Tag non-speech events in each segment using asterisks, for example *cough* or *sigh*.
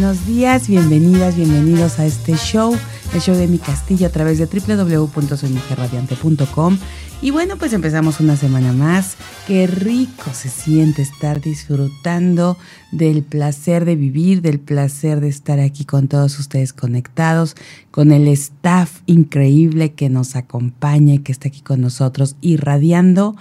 Buenos días, bienvenidas, bienvenidos a este show, el show de mi castillo a través de www.soymujerradiante.com. Y bueno, pues empezamos una semana más. Qué rico se siente estar disfrutando del placer de vivir, del placer de estar aquí con todos ustedes conectados, con el staff increíble que nos acompaña y que está aquí con nosotros, irradiando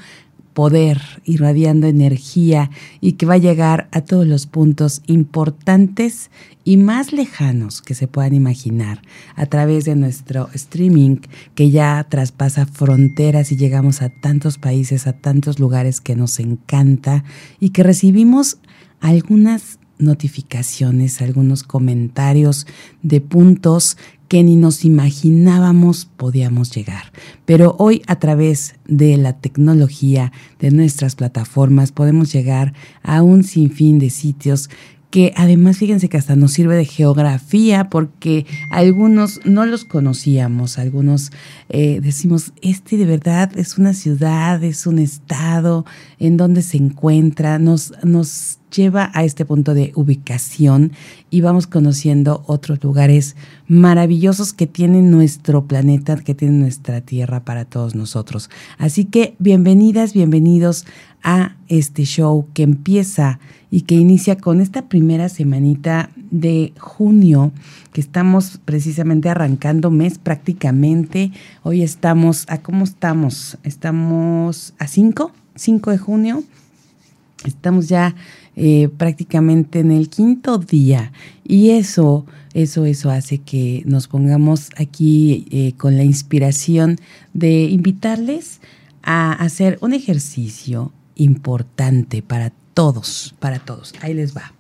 poder, irradiando energía y que va a llegar a todos los puntos importantes y más lejanos que se puedan imaginar a través de nuestro streaming que ya traspasa fronteras y llegamos a tantos países, a tantos lugares que nos encanta y que recibimos algunas notificaciones, algunos comentarios de puntos que ni nos imaginábamos podíamos llegar. Pero hoy a través de la tecnología, de nuestras plataformas, podemos llegar a un sinfín de sitios que además fíjense que hasta nos sirve de geografía porque algunos no los conocíamos, algunos eh, decimos, este de verdad es una ciudad, es un estado, en donde se encuentra, nos, nos lleva a este punto de ubicación y vamos conociendo otros lugares maravillosos que tiene nuestro planeta, que tiene nuestra Tierra para todos nosotros. Así que bienvenidas, bienvenidos a este show que empieza y que inicia con esta primera semanita de junio, que estamos precisamente arrancando mes prácticamente. Hoy estamos, ¿a cómo estamos? Estamos a 5, 5 de junio. Estamos ya eh, prácticamente en el quinto día y eso, eso, eso hace que nos pongamos aquí eh, con la inspiración de invitarles a hacer un ejercicio importante para todos, para todos. Ahí les va.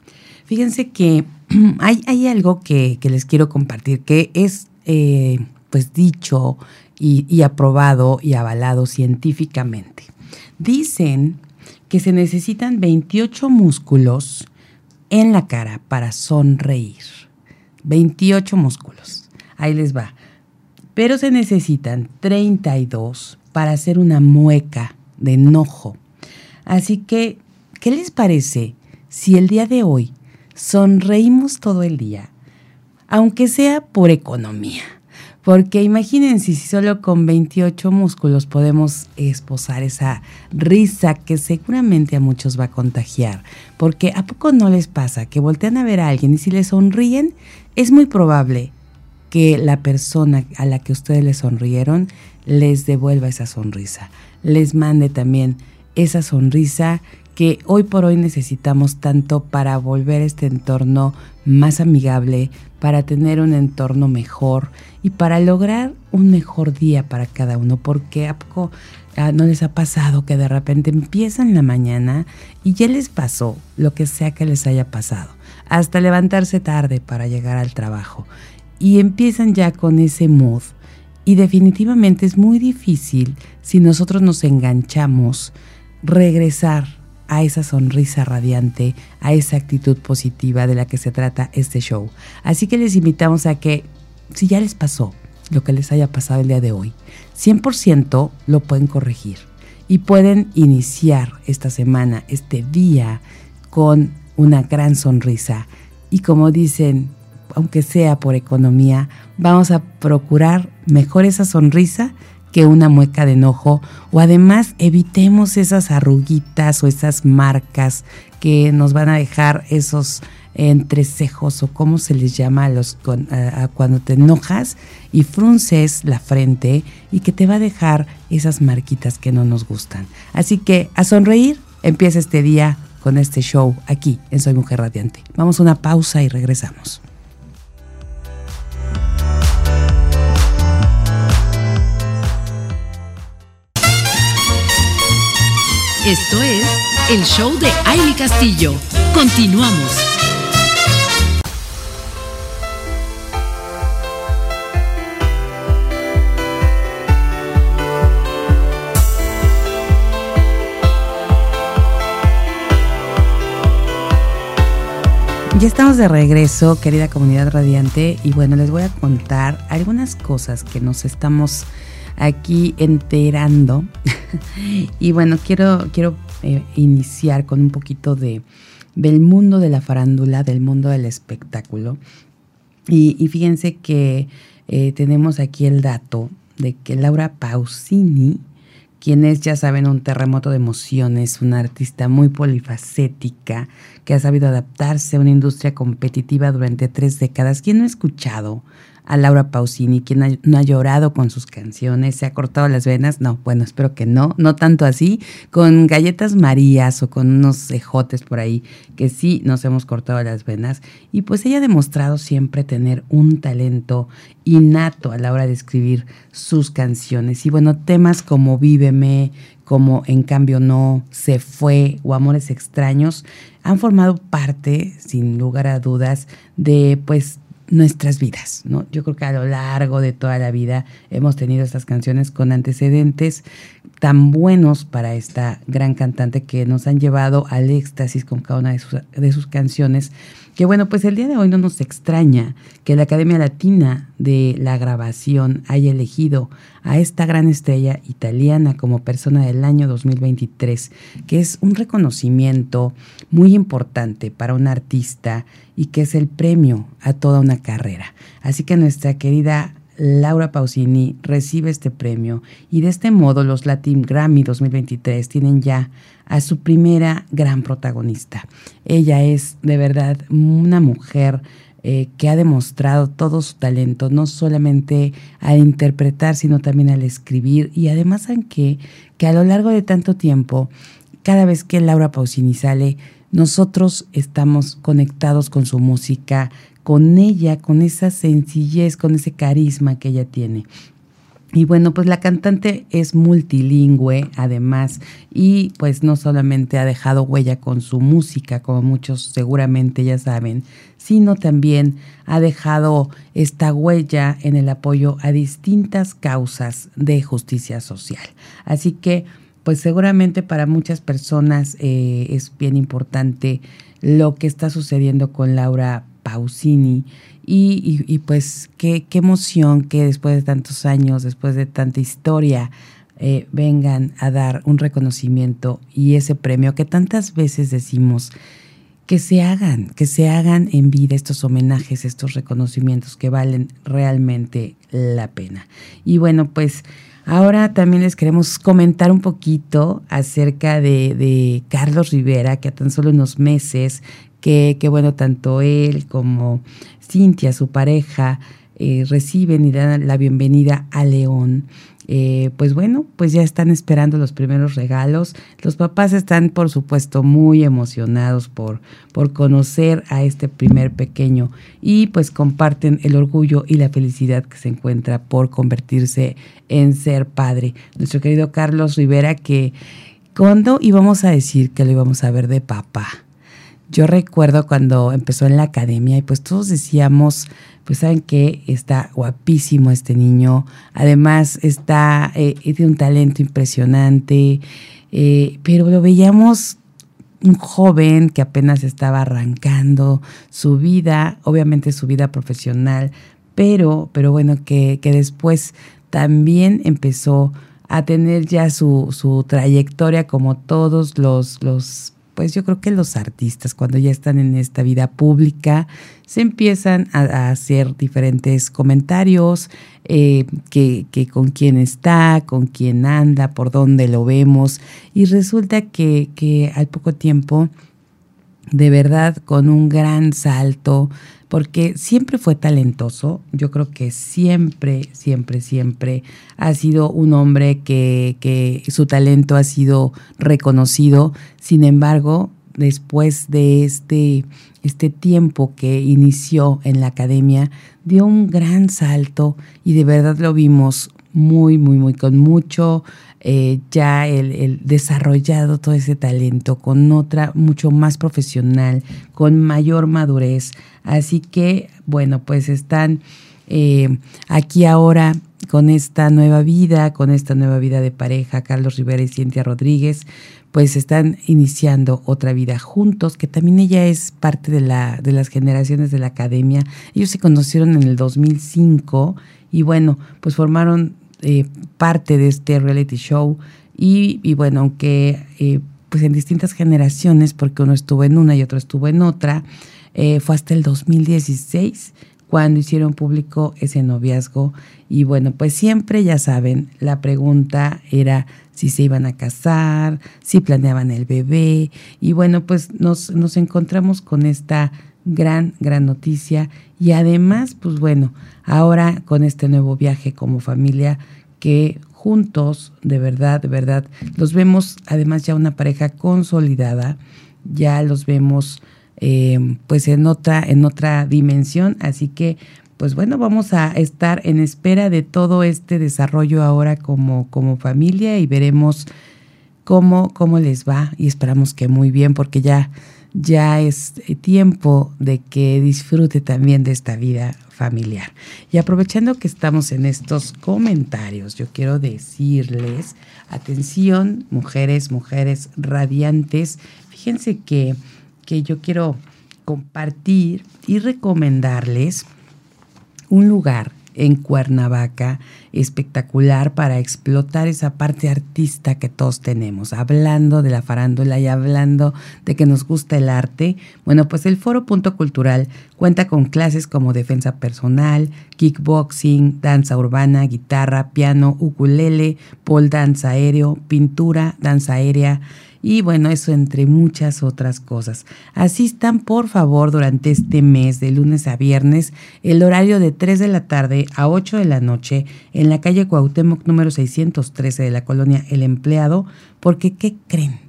Fíjense que *clears throat* hay, hay algo que, les quiero compartir que es eh, pues dicho y aprobado y avalado científicamente. Dicen que se necesitan 28 músculos en la cara para sonreír. 28 músculos. Ahí les va. Pero se necesitan 32 para hacer una mueca de enojo. Así que, ¿qué les parece si el día de hoy sonreímos todo el día? Aunque sea por economía. Porque imagínense si solo con 28 músculos podemos esposar esa risa que seguramente a muchos va a contagiar. Porque ¿a poco no les pasa que voltean a ver a alguien y si le sonríen, es muy probable que la persona a la que ustedes le sonrieron les devuelva esa sonrisa, les mande también esa sonrisa que hoy por hoy necesitamos tanto para volver este entorno más amigable, para tener un entorno mejor y para lograr un mejor día para cada uno. Porque ¿a poco ah, no les ha pasado que de repente empiezan la mañana y ya les pasó lo que sea que les haya pasado? Hasta levantarse tarde para llegar al trabajo. Y empiezan ya con ese mood. Y definitivamente es muy difícil si nosotros nos enganchamos regresar a esa sonrisa radiante, a esa actitud positiva de la que se trata este show. Así que les invitamos a que, si ya les pasó lo que les haya pasado el día de hoy, 100% lo pueden corregir y pueden iniciar esta semana, este día, con una gran sonrisa. Y como dicen, aunque sea por economía, vamos a procurar mejor esa sonrisa que una mueca de enojo o además evitemos esas arruguitas o esas marcas que nos van a dejar esos entrecejos o cómo se les llama a los cuando te enojas y frunces la frente y que te va a dejar esas marquitas que no nos gustan. Así que a sonreír, empieza este día con este show aquí en Soy Mujer Radiante. Vamos a una pausa y regresamos. Esto es el show de Aile Castillo. Continuamos. Ya estamos de regreso, querida comunidad radiante, y bueno, les voy a contar algunas cosas que nos estamos aquí enterando. *laughs* y bueno, quiero, quiero eh, iniciar con un poquito de, del mundo de la farándula, del mundo del espectáculo. Y, fíjense que eh, tenemos aquí el dato de que Laura Pausini, quien es, ya saben, un terremoto de emociones, una artista muy polifacética, que ha sabido adaptarse a una industria competitiva durante tres décadas. ¿Quién no ha escuchado a Laura Pausini, quien no ha llorado con sus canciones, se ha cortado las venas, no, bueno, espero que no, no tanto así, con galletas marías o con unos ejotes por ahí, que sí nos hemos cortado las venas, y pues ella ha demostrado siempre tener un talento innato a la hora de escribir sus canciones, y bueno, temas como Víveme, como En cambio no, Se fue o Amores extraños, han formado parte, sin lugar a dudas, de pues nuestras vidas, ¿no? Yo creo que a lo largo de toda la vida hemos tenido estas canciones con antecedentes tan buenos para esta gran cantante que nos han llevado al éxtasis con cada una de sus, de sus canciones que bueno, pues el día de hoy no nos extraña que la Academia Latina de la Grabación haya elegido a esta gran estrella italiana como persona del año 2023, que es un reconocimiento muy importante para un artista y que es el premio a toda una carrera. Así que nuestra querida Laura Pausini recibe este premio y de este modo los Latin Grammy 2023 tienen ya a su primera gran protagonista. Ella es de verdad una mujer eh, que ha demostrado todo su talento, no solamente al interpretar, sino también al escribir y además aunque que a lo largo de tanto tiempo, cada vez que Laura Pausini sale, nosotros estamos conectados con su música, con ella, con esa sencillez, con ese carisma que ella tiene. Y bueno, pues la cantante es multilingüe además y pues no solamente ha dejado huella con su música, como muchos seguramente ya saben, sino también ha dejado esta huella en el apoyo a distintas causas de justicia social. Así que pues seguramente para muchas personas eh, es bien importante lo que está sucediendo con Laura Pausini. Y, pues qué, emoción que después de tantos años, después de tanta historia, eh, vengan a dar un reconocimiento y ese premio que tantas veces decimos que se hagan, que se hagan en vida estos homenajes, estos reconocimientos que valen realmente la pena. Y bueno, pues ahora también les queremos comentar un poquito acerca de, de Carlos Rivera, que a tan solo unos meses que, bueno, tanto él como Cintia, su pareja, eh, reciben y dan la bienvenida a León. Eh, pues bueno, pues ya están esperando los primeros regalos. Los papás están, por supuesto, muy emocionados por, por conocer a este primer pequeño y pues comparten el orgullo y la felicidad que se encuentra por convertirse en ser padre. Nuestro querido Carlos Rivera, que cuando íbamos a decir que lo íbamos a ver de papá, yo recuerdo cuando empezó en la academia y pues todos decíamos, pues saben que está guapísimo este niño, además está eh, de un talento impresionante, eh, pero lo veíamos un joven que apenas estaba arrancando su vida, obviamente su vida profesional, pero, pero bueno, que, que después también empezó a tener ya su, su trayectoria como todos los, los pues yo creo que los artistas cuando ya están en esta vida pública se empiezan a, hacer diferentes comentarios, eh, que, con quién está, con quién anda, por dónde lo vemos, y resulta que al poco tiempo, de verdad, con un gran salto, porque siempre fue talentoso, yo creo que siempre, siempre, siempre ha sido un hombre que, su talento ha sido reconocido, sin embargo, después de este, este tiempo que inició en la academia, dio un gran salto y de verdad lo vimos muy, muy, muy, con mucho eh, ya el, desarrollado todo ese talento, con otra mucho más profesional, con mayor madurez. Así que, bueno, pues están eh, aquí ahora con esta nueva vida, con esta nueva vida de pareja, Carlos Rivera y Cintia Rodríguez, pues están iniciando otra vida juntos, que también ella es parte de, la, de las generaciones de la academia. Ellos se conocieron en el 2005 y bueno, pues formaron eh, parte de este reality show y, bueno, aunque eh, pues en distintas generaciones, porque uno estuvo en una y otro estuvo en otra, eh, fue hasta el 2016 cuando hicieron público ese noviazgo. Y bueno, pues siempre, ya saben, la pregunta era si se iban a casar, si planeaban el bebé. Y bueno, pues nos, nos encontramos con esta gran, gran noticia. Y además, pues bueno, ahora con este nuevo viaje como familia que juntos, de verdad, de verdad, los vemos además ya una pareja consolidada, ya los vemos eh, pues en otra, en otra dimensión. Así que, pues bueno, vamos a estar en espera de todo este desarrollo ahora como, como familia y veremos cómo, cómo les va y esperamos que muy bien porque ya, ya es tiempo de que disfrute también de esta vida familiar. Y aprovechando que estamos en estos comentarios, yo quiero decirles, atención, mujeres, mujeres radiantes, fíjense que que yo quiero compartir y recomendarles un lugar en Cuernavaca espectacular para explotar esa parte artista que todos tenemos. Hablando de la farándula y hablando de que nos gusta el arte, bueno, pues el Foro Punto Cultural cuenta con clases como defensa personal, kickboxing, danza urbana, guitarra, piano, ukulele, pole dance aéreo, pintura, danza aérea, y bueno, eso entre muchas otras cosas. Asistan por favor durante este mes de lunes a viernes, el horario de 3 de la tarde a 8 de la noche en la calle Cuauhtémoc número 613 de la colonia El Empleado, porque ¿qué creen?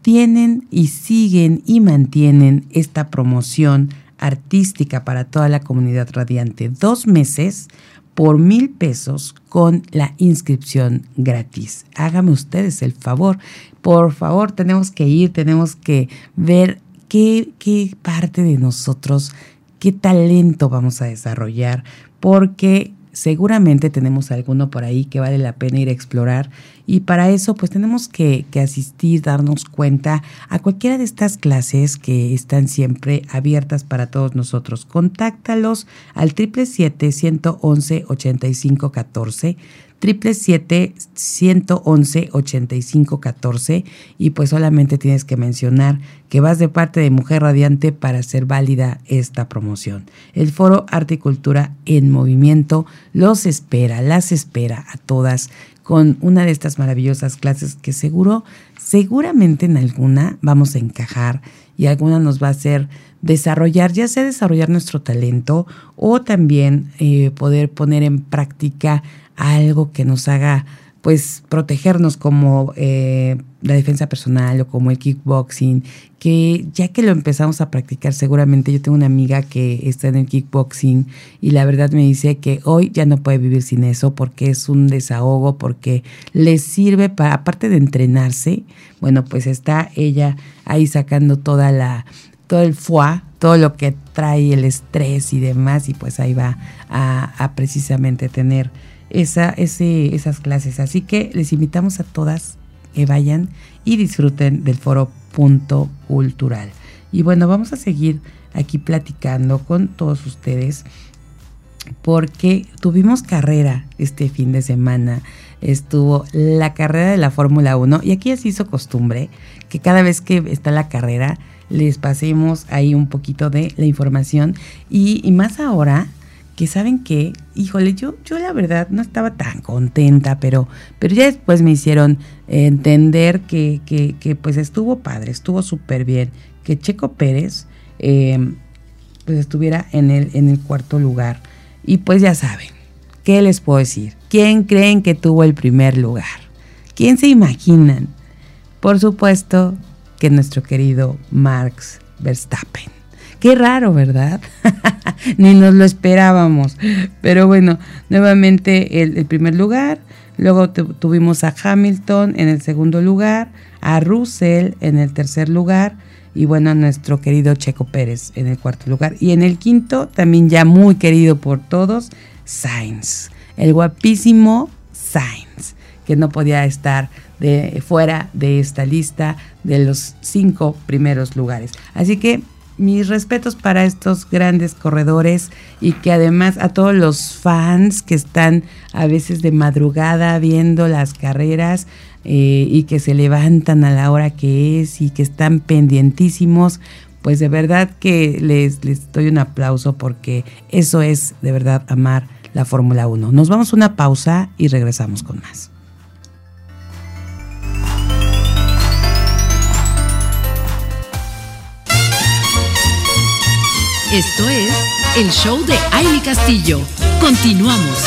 Tienen y siguen y mantienen esta promoción artística para toda la comunidad radiante. Dos meses por mil pesos con la inscripción gratis. Hágame ustedes el favor. Por favor, tenemos que ir, tenemos que ver qué, qué parte de nosotros, qué talento vamos a desarrollar, porque seguramente tenemos alguno por ahí que vale la pena ir a explorar y para eso pues tenemos que, asistir, darnos cuenta a cualquiera de estas clases que están siempre abiertas para todos nosotros. Contáctalos al 777-111-8514 777-111-8514 y pues solamente tienes que mencionar que vas de parte de Mujer Radiante para hacer válida esta promoción. El Foro Arte y Cultura en Movimiento los espera, las espera a todas con una de estas maravillosas clases que seguro, seguramente en alguna vamos a encajar y alguna nos va a hacer desarrollar, ya sea desarrollar nuestro talento o también eh, poder poner en práctica algo que nos haga pues protegernos como eh, la defensa personal o como el kickboxing, que ya que lo empezamos a practicar seguramente yo tengo una amiga que está en el kickboxing y la verdad me dice que hoy ya no puede vivir sin eso porque es un desahogo, porque le sirve para, aparte de entrenarse, bueno pues está ella ahí sacando toda la, todo el foie, todo lo que trae el estrés y demás y pues ahí va a, a precisamente tener esas clases. Así que les invitamos a todas que vayan y disfruten del foro punto cultural. Y bueno, vamos a seguir aquí platicando con todos ustedes porque tuvimos carrera este fin de semana. Estuvo la carrera de la Fórmula 1 y aquí se hizo costumbre que cada vez que está la carrera les pasemos ahí un poquito de la información y más ahora que saben que, híjole, yo, yo la verdad no estaba tan contenta, pero, pero ya después me hicieron entender que, que, pues estuvo padre, estuvo súper bien, que Checo Pérez eh, pues estuviera en el, en el cuarto lugar. Y pues ya saben, ¿qué les puedo decir? ¿Quién creen que tuvo el primer lugar? ¿Quién se imaginan? Por supuesto que nuestro querido Marx Verstappen Qué raro, ¿verdad? *laughs* Ni nos lo esperábamos. Pero bueno, nuevamente el, primer lugar. Luego tuvimos a Hamilton en el segundo lugar, a Russell en el tercer lugar y bueno, a nuestro querido Checo Pérez en el cuarto lugar. Y en el quinto, también ya muy querido por todos, Sainz, el guapísimo Sainz, que no podía estar de, fuera de esta lista de los cinco primeros lugares. Así que mis respetos para estos grandes corredores y que además a todos los fans que están a veces de madrugada viendo las carreras eh, y que se levantan a la hora que es y que están pendientísimos, pues de verdad que les, les doy un aplauso porque eso es de verdad amar la Fórmula 1. Nos vamos a una pausa y regresamos con más. Esto es el show de Aile Castillo. Continuamos.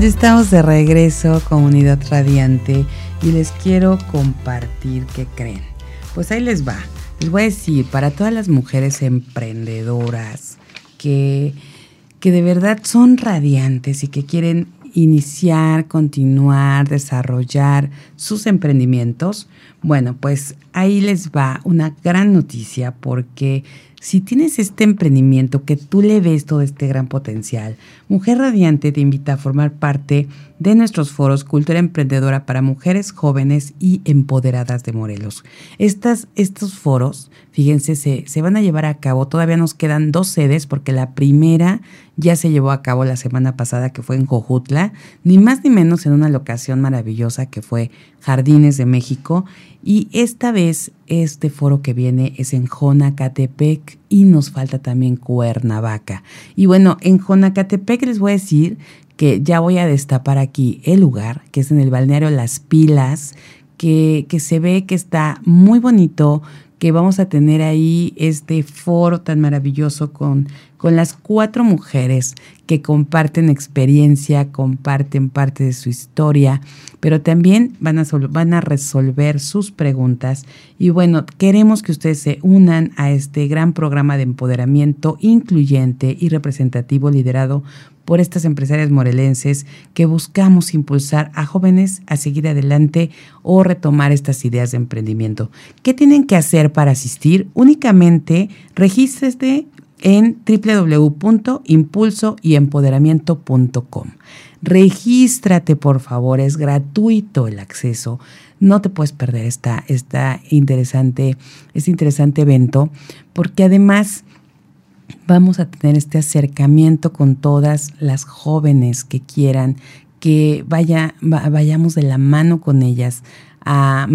Ya estamos de regreso, comunidad radiante, y les quiero compartir qué creen. Pues ahí les va. Les voy a decir, para todas las mujeres emprendedoras que, que de verdad son radiantes y que quieren iniciar, continuar, desarrollar sus emprendimientos, bueno, pues ahí les va una gran noticia porque si tienes este emprendimiento que tú le ves todo este gran potencial, Mujer Radiante te invita a formar parte de nuestros foros Cultura Emprendedora para Mujeres Jóvenes y Empoderadas de Morelos. Estas, estos foros, fíjense, se, se van a llevar a cabo, todavía nos quedan dos sedes porque la primera ya se llevó a cabo la semana pasada que fue en Cojutla, ni más ni menos en una locación maravillosa que fue Jardines de México y esta vez este foro que viene es en Jonacatepec y nos falta también Cuernavaca. Y bueno, en Jonacatepec les voy a decir que ya voy a destapar aquí el lugar, que es en el balneario Las Pilas, que, que se ve que está muy bonito, que vamos a tener ahí este foro tan maravilloso con, con las cuatro mujeres que comparten experiencia, comparten parte de su historia, pero también van a, van a resolver sus preguntas. Y bueno, queremos que ustedes se unan a este gran programa de empoderamiento incluyente y representativo liderado por estas empresarias morelenses que buscamos impulsar a jóvenes a seguir adelante o retomar estas ideas de emprendimiento. ¿Qué tienen que hacer para asistir? Únicamente regístrese en www.impulsoyempoderamiento.com. Regístrate, por favor, es gratuito el acceso. No te puedes perder esta, esta interesante, este interesante evento, porque además vamos a tener este acercamiento con todas las jóvenes que quieran que vaya, vayamos de la mano con ellas, a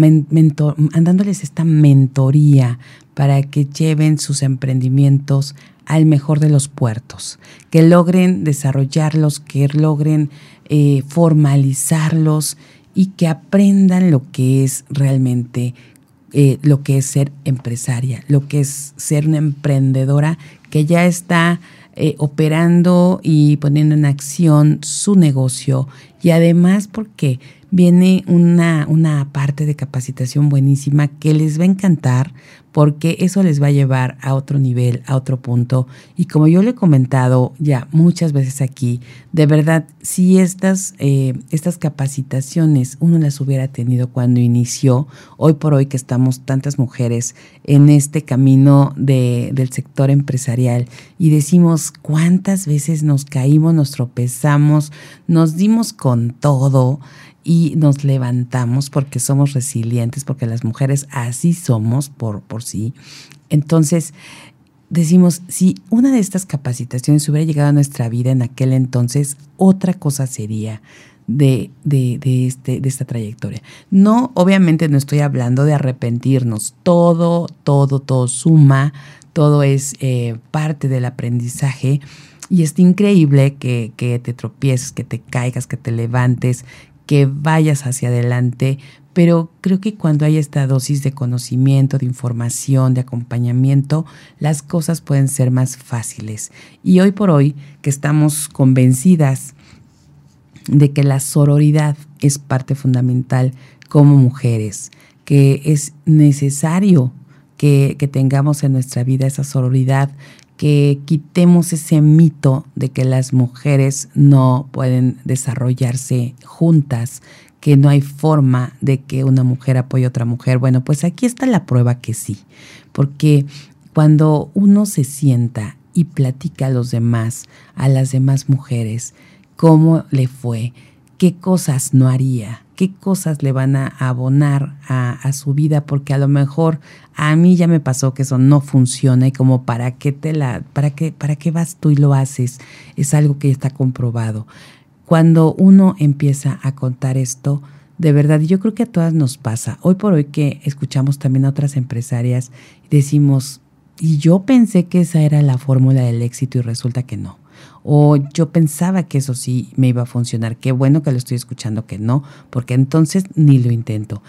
esta mentoría para que lleven sus emprendimientos al mejor de los puertos, que logren desarrollarlos, que logren eh, formalizarlos y que aprendan lo que es realmente eh, lo que es ser empresaria, lo que es ser una emprendedora que ya está eh, operando y poniendo en acción su negocio. Y además porque viene una, una parte de capacitación buenísima que les va a encantar porque eso les va a llevar a otro nivel, a otro punto. Y como yo le he comentado ya muchas veces aquí, de verdad, si estas, eh, estas capacitaciones uno las hubiera tenido cuando inició, hoy por hoy que estamos tantas mujeres en este camino de, del sector empresarial y decimos cuántas veces nos caímos, nos tropezamos, nos dimos con todo y nos levantamos porque somos resilientes, porque las mujeres así somos por, por sí. Entonces, decimos, si una de estas capacitaciones hubiera llegado a nuestra vida en aquel entonces, otra cosa sería. De, de, de, este, de esta trayectoria. No, obviamente no estoy hablando de arrepentirnos. Todo, todo, todo suma, todo es eh, parte del aprendizaje. Y es increíble que, que, te tropieces, que te caigas, que te levantes, que vayas hacia adelante, pero creo que cuando hay esta dosis de conocimiento, de información, de acompañamiento, las cosas pueden ser más fáciles. Y hoy por hoy, que estamos convencidas de que la sororidad es parte fundamental como mujeres, que es necesario que, que tengamos en nuestra vida esa sororidad, que quitemos ese mito de que las mujeres no pueden desarrollarse juntas, que no hay forma de que una mujer apoye a otra mujer. Bueno, pues aquí está la prueba que sí, porque cuando uno se sienta y platica a los demás, a las demás mujeres, cómo le fue, qué cosas no haría, qué cosas le van a abonar a, su vida, porque a lo mejor a mí ya me pasó que eso no funciona y como para qué te la, para qué, para qué vas tú y lo haces, es algo que ya está comprobado. Cuando uno empieza a contar esto, de verdad, yo creo que a todas nos pasa. Hoy por hoy que escuchamos también a otras empresarias, decimos, y yo pensé que esa era la fórmula del éxito y resulta que no. O yo pensaba que eso sí me iba a funcionar. Qué bueno que lo estoy escuchando que no, porque entonces ni lo intento.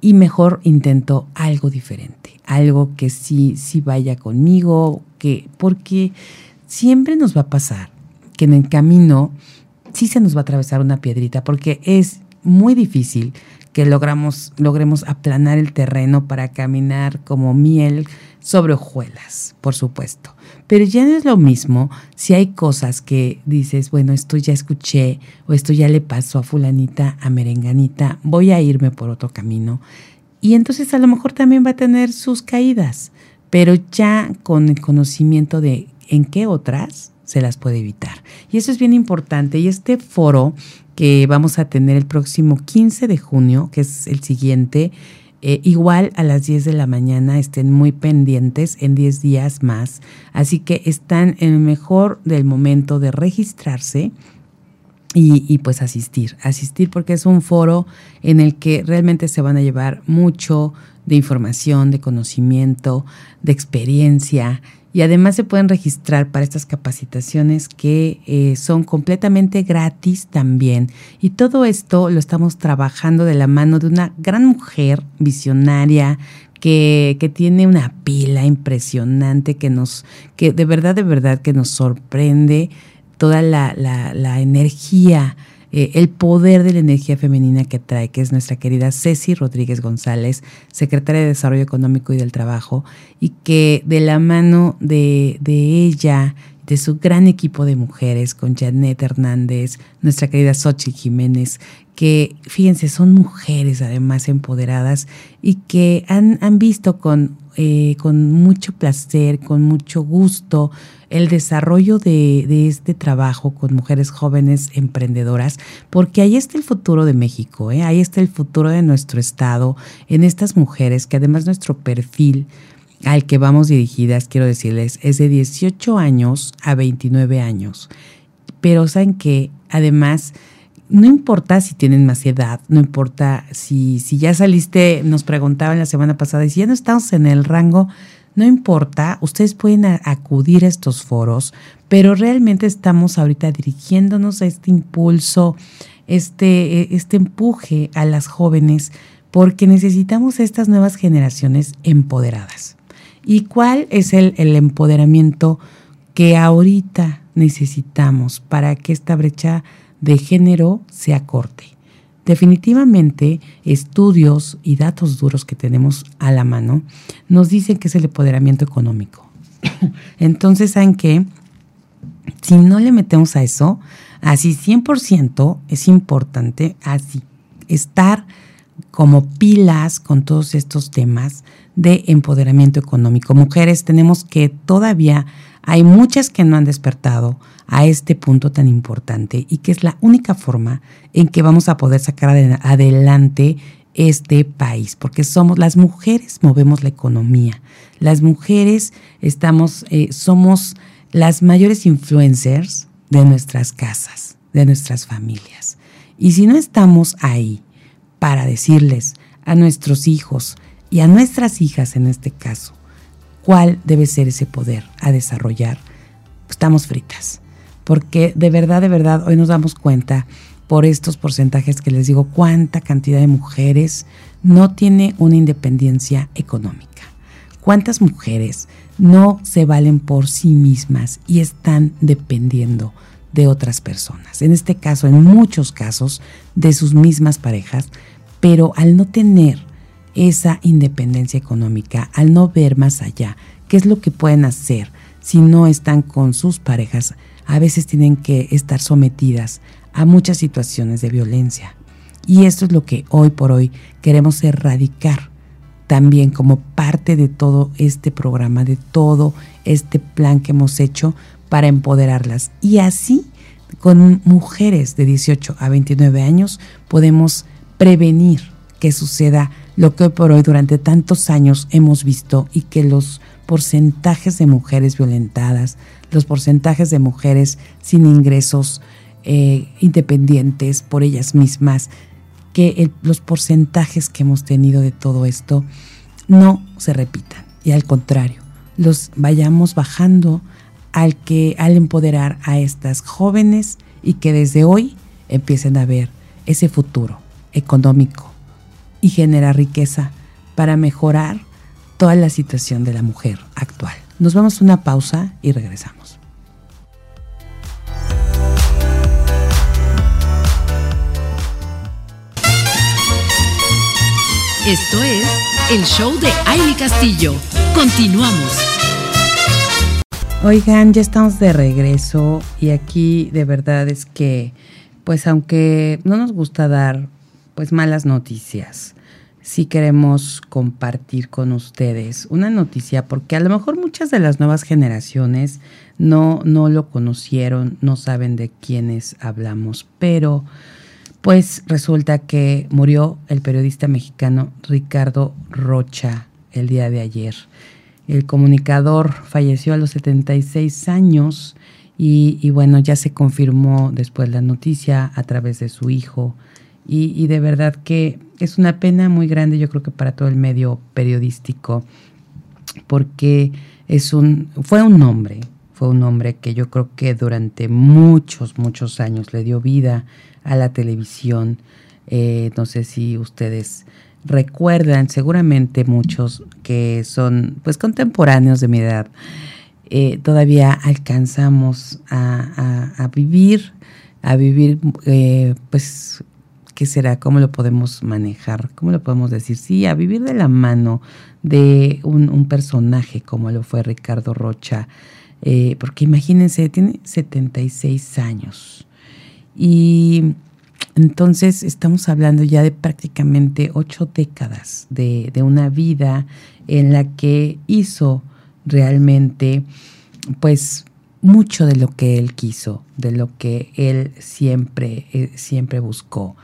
Y mejor intento algo diferente, algo que sí, sí vaya conmigo, que, porque siempre nos va a pasar que en el camino sí se nos va a atravesar una piedrita porque es muy difícil que logramos, logremos aplanar el terreno para caminar como miel sobre hojuelas, por supuesto. Pero ya no es lo mismo si hay cosas que dices, bueno, esto ya escuché o esto ya le pasó a fulanita, a merenganita, voy a irme por otro camino. Y entonces a lo mejor también va a tener sus caídas, pero ya con el conocimiento de en qué otras se las puede evitar. Y eso es bien importante. Y este foro que vamos a tener el próximo 15 de junio, que es el siguiente, eh, igual a las 10 de la mañana estén muy pendientes en 10 días más. Así que están en el mejor del momento de registrarse y, y, pues asistir. Asistir porque es un foro en el que realmente se van a llevar mucho de información, de conocimiento, de experiencia y además se pueden registrar para estas capacitaciones que eh, son completamente gratis también. Y todo esto lo estamos trabajando de la mano de una gran mujer visionaria que, que tiene una pila impresionante que nos, que de verdad, de verdad que nos sorprende toda la, la, la energía eh, el poder de la energía femenina que trae, que es nuestra querida Ceci Rodríguez González, secretaria de Desarrollo Económico y del Trabajo, y que de la mano de, de ella, de su gran equipo de mujeres, con Janet Hernández, nuestra querida Xochitl Jiménez, que fíjense, son mujeres además empoderadas y que han, han visto con, eh, con mucho placer, con mucho gusto, el desarrollo de, este trabajo con mujeres jóvenes emprendedoras, porque ahí está el futuro de México, ¿eh? ahí está el futuro de nuestro Estado, en estas mujeres que además nuestro perfil al que vamos dirigidas, quiero decirles, es de 18 años a 29 años. Pero saben que además no importa si tienen más edad, no importa si, si ya saliste, nos preguntaban la semana pasada, y si ya no estamos en el rango, no importa, ustedes pueden acudir a estos foros, pero realmente estamos ahorita dirigiéndonos a este impulso, este, e, este empuje a las jóvenes, porque necesitamos estas nuevas generaciones empoderadas. ¿Y cuál es el, el empoderamiento que ahorita necesitamos para que esta brecha de género se acorte? Definitivamente, estudios y datos duros que tenemos a la mano nos dicen que es el empoderamiento económico. *coughs* Entonces, ¿saben qué? Si no le metemos a eso, así 100% es importante, así, estar como pilas con todos estos temas de empoderamiento económico. Mujeres, tenemos que todavía hay muchas que no han despertado a este punto tan importante y que es la única forma en que vamos a poder sacar adelante este país, porque somos las mujeres movemos la economía. Las mujeres estamos eh, somos las mayores influencers de nuestras casas, de nuestras familias. Y si no estamos ahí para decirles a nuestros hijos y a nuestras hijas en este caso, cuál debe ser ese poder a desarrollar, estamos fritas. Porque de verdad, de verdad, hoy nos damos cuenta por estos porcentajes que les digo, cuánta cantidad de mujeres no tiene una independencia económica. ¿Cuántas mujeres no se valen por sí mismas y están dependiendo de otras personas? En este caso, en muchos casos, de sus mismas parejas, pero al no tener esa independencia económica, al no ver más allá, qué es lo que pueden hacer si no están con sus parejas, a veces tienen que estar sometidas a muchas situaciones de violencia. Y esto es lo que hoy por hoy queremos erradicar también como parte de todo este programa, de todo este plan que hemos hecho para empoderarlas. Y así, con mujeres de 18 a 29 años, podemos prevenir que suceda lo que hoy por hoy durante tantos años hemos visto y que los porcentajes de mujeres violentadas, los porcentajes de mujeres sin ingresos eh, independientes por ellas mismas, que los porcentajes que hemos tenido de todo esto no se repitan. Y al contrario, los vayamos bajando al que al empoderar a estas jóvenes y que desde hoy empiecen a ver ese futuro económico y generar riqueza para mejorar toda la situación de la mujer actual. Nos vamos a una pausa y regresamos. Esto es el show de Aile Castillo. Continuamos. Oigan, ya estamos de regreso y aquí de verdad es que, pues aunque no nos gusta dar pues malas noticias, sí queremos compartir con ustedes una noticia porque a lo mejor muchas de las nuevas generaciones no, no lo conocieron, no saben de quiénes hablamos, pero pues resulta que murió el periodista mexicano Ricardo Rocha el día de ayer. El comunicador falleció a los 76 años y, bueno, ya se confirmó después la noticia a través de su hijo. Y, y, de verdad que es una pena muy grande, yo creo que para todo el medio periodístico, porque es un, fue un hombre, fue un hombre que yo creo que durante muchos, muchos años le dio vida a la televisión. Eh, no sé si ustedes recuerdan, seguramente muchos que son pues contemporáneos de mi edad, eh, todavía alcanzamos a, vivir, a vivir eh, pues ¿qué será? ¿Cómo lo podemos manejar? ¿Cómo lo podemos decir? Sí, a vivir de la mano de un, personaje como lo fue Ricardo Rocha, eh, porque imagínense, tiene 76 años. Y entonces estamos hablando ya de prácticamente ocho décadas de, una vida en la que hizo realmente pues mucho de lo que él quiso, de lo que él siempre, eh, siempre buscó.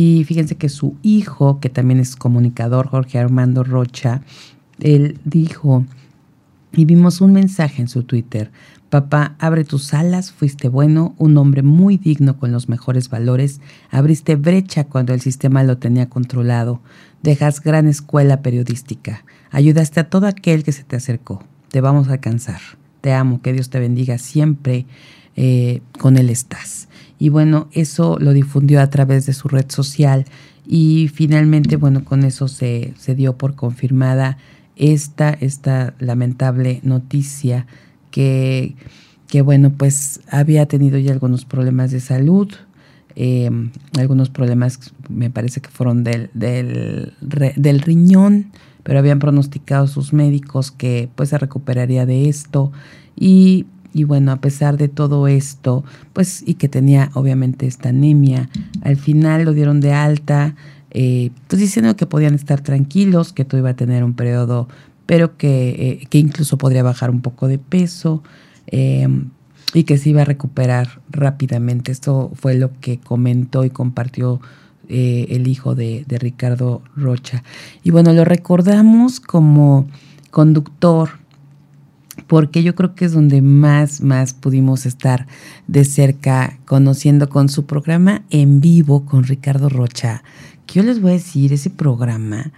Y fíjense que su hijo, que también es comunicador, Jorge Armando Rocha, él dijo y vimos un mensaje en su Twitter. Papá, abre tus alas, fuiste bueno, un hombre muy digno con los mejores valores, abriste brecha cuando el sistema lo tenía controlado, dejas gran escuela periodística, ayudaste a todo aquel que se te acercó, te vamos a alcanzar, te amo, que Dios te bendiga siempre, eh, con él estás. Y bueno, eso lo difundió a través de su red social. Y finalmente, bueno, con eso se, se dio por confirmada esta, esta lamentable noticia que, que, bueno, pues había tenido ya algunos problemas de salud, em, algunos problemas me parece que fueron del, del, del riñón, pero habían pronosticado sus médicos que pues se recuperaría de esto. Y, y bueno, a pesar de todo esto, pues y que tenía obviamente esta anemia, al final lo dieron de alta, eh, pues diciendo que podían estar tranquilos, que todo iba a tener un periodo, pero que, eh, incluso podría bajar un poco de peso em, y que se iba a recuperar rápidamente. Esto fue lo que comentó y compartió eh, el hijo de, de Ricardo Rocha. Y bueno, lo recordamos como conductor porque yo creo que es donde más, más pudimos estar de cerca conociendo con su programa en vivo con Ricardo Rocha, que yo les voy a decir, ese programa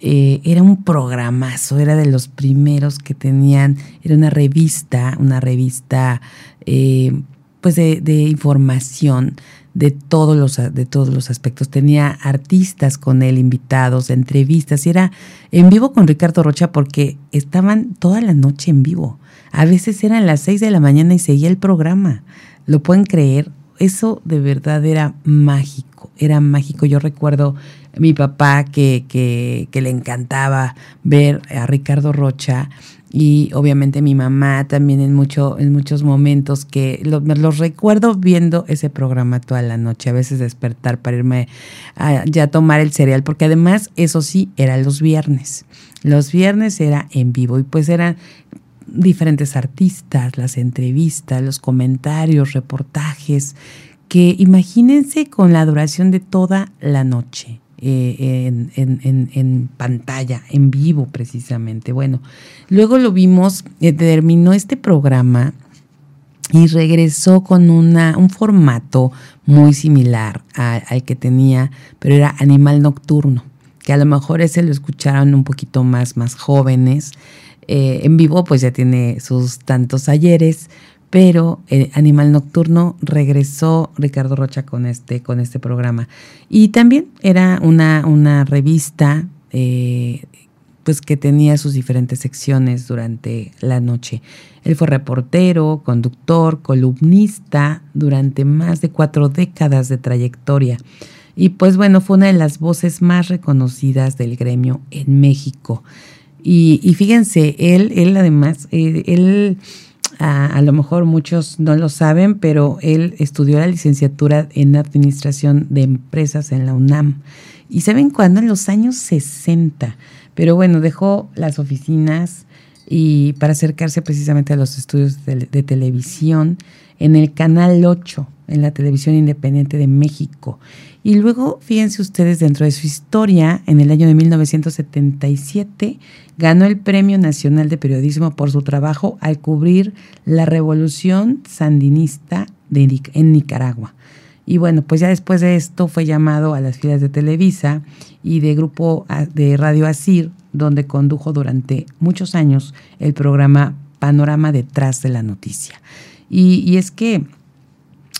eh, era un programazo, era de los primeros que tenían, era una revista, una revista eh, pues de, información de todos los de todos los aspectos. Tenía artistas con él, invitados, entrevistas, y era en vivo con Ricardo Rocha porque estaban toda la noche en vivo. A veces eran las seis de la mañana y seguía el programa. ¿Lo pueden creer? Eso de verdad era mágico era mágico. Yo recuerdo mi papá que, que, que le encantaba ver a Ricardo Rocha y obviamente mi mamá también en, mucho, en muchos momentos que los recuerdo viendo ese programa toda la noche, a veces despertar para irme a ya tomar el cereal, porque además eso sí, era los viernes. Los viernes era en vivo y pues eran diferentes artistas, las entrevistas, los comentarios, reportajes, que imagínense con la duración de toda la noche. Eh, en, pantalla, en vivo precisamente. Bueno, luego lo vimos, eh, terminó este programa y regresó con una, un formato muy similar al que tenía, pero era Animal Nocturno, que a lo mejor ese lo escucharon un poquito más, más jóvenes. Eh, en vivo pues ya tiene sus tantos ayeres, pero eh, Animal Nocturno regresó Ricardo Rocha con este, con este programa. Y también era una, una revista eh, pues que tenía sus diferentes secciones durante la noche. Él fue reportero, conductor, columnista durante más de cuatro décadas de trayectoria. Y pues bueno, fue una de las voces más reconocidas del gremio en México. Y, fíjense, él, él además, eh, él a, lo mejor muchos no lo saben, pero él estudió la licenciatura en Administración de Empresas en la UNAM. ¿Y saben cuándo? En los años 60. Pero bueno, dejó las oficinas y para acercarse precisamente a los estudios de, de televisión en el Canal 8, en la televisión independiente de México. Y luego, fíjense ustedes, dentro de su historia, en el año de 1977, ganó el Premio Nacional de Periodismo por su trabajo al cubrir la revolución sandinista en Nicaragua. Y bueno, pues ya después de esto fue llamado a las filas de Televisa y de grupo de Radio Asir, donde condujo durante muchos años el programa Panorama detrás de la noticia. Y es que,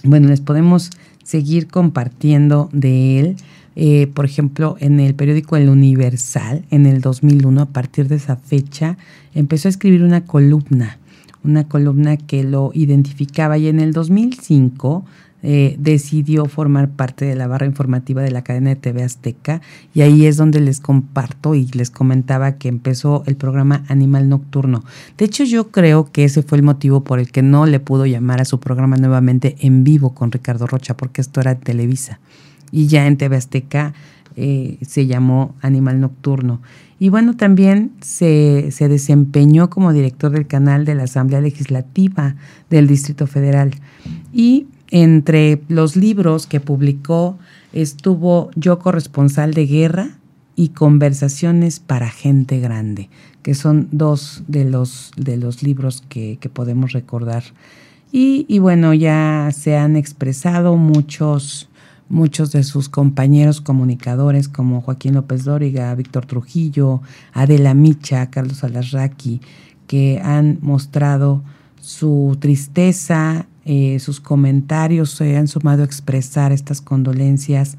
bueno, les podemos seguir compartiendo de él. Eh, por ejemplo, en el periódico El Universal, en el 2001, a partir de esa fecha, empezó a escribir una columna, una columna que lo identificaba y en el 2005 eh, decidió formar parte de la barra informativa de la cadena de TV Azteca y ahí es donde les comparto y les comentaba que empezó el programa Animal Nocturno. De hecho yo creo que ese fue el motivo por el que no le pudo llamar a su programa nuevamente en vivo con Ricardo Rocha porque esto era Televisa y ya en TV Azteca eh, se llamó Animal Nocturno. Y bueno, también se, se, desempeñó como director del canal de la Asamblea Legislativa del Distrito Federal. Y entre los libros que publicó estuvo Yo corresponsal de guerra y Conversaciones para gente grande, que son dos de los, de los libros que, podemos recordar. Y, bueno, ya se han expresado muchos, muchos de sus compañeros comunicadores como Joaquín López Dóriga, Víctor Trujillo, Adela Micha, Carlos Alarraqui, que han mostrado su tristeza eh, sus comentarios se han sumado a expresar estas condolencias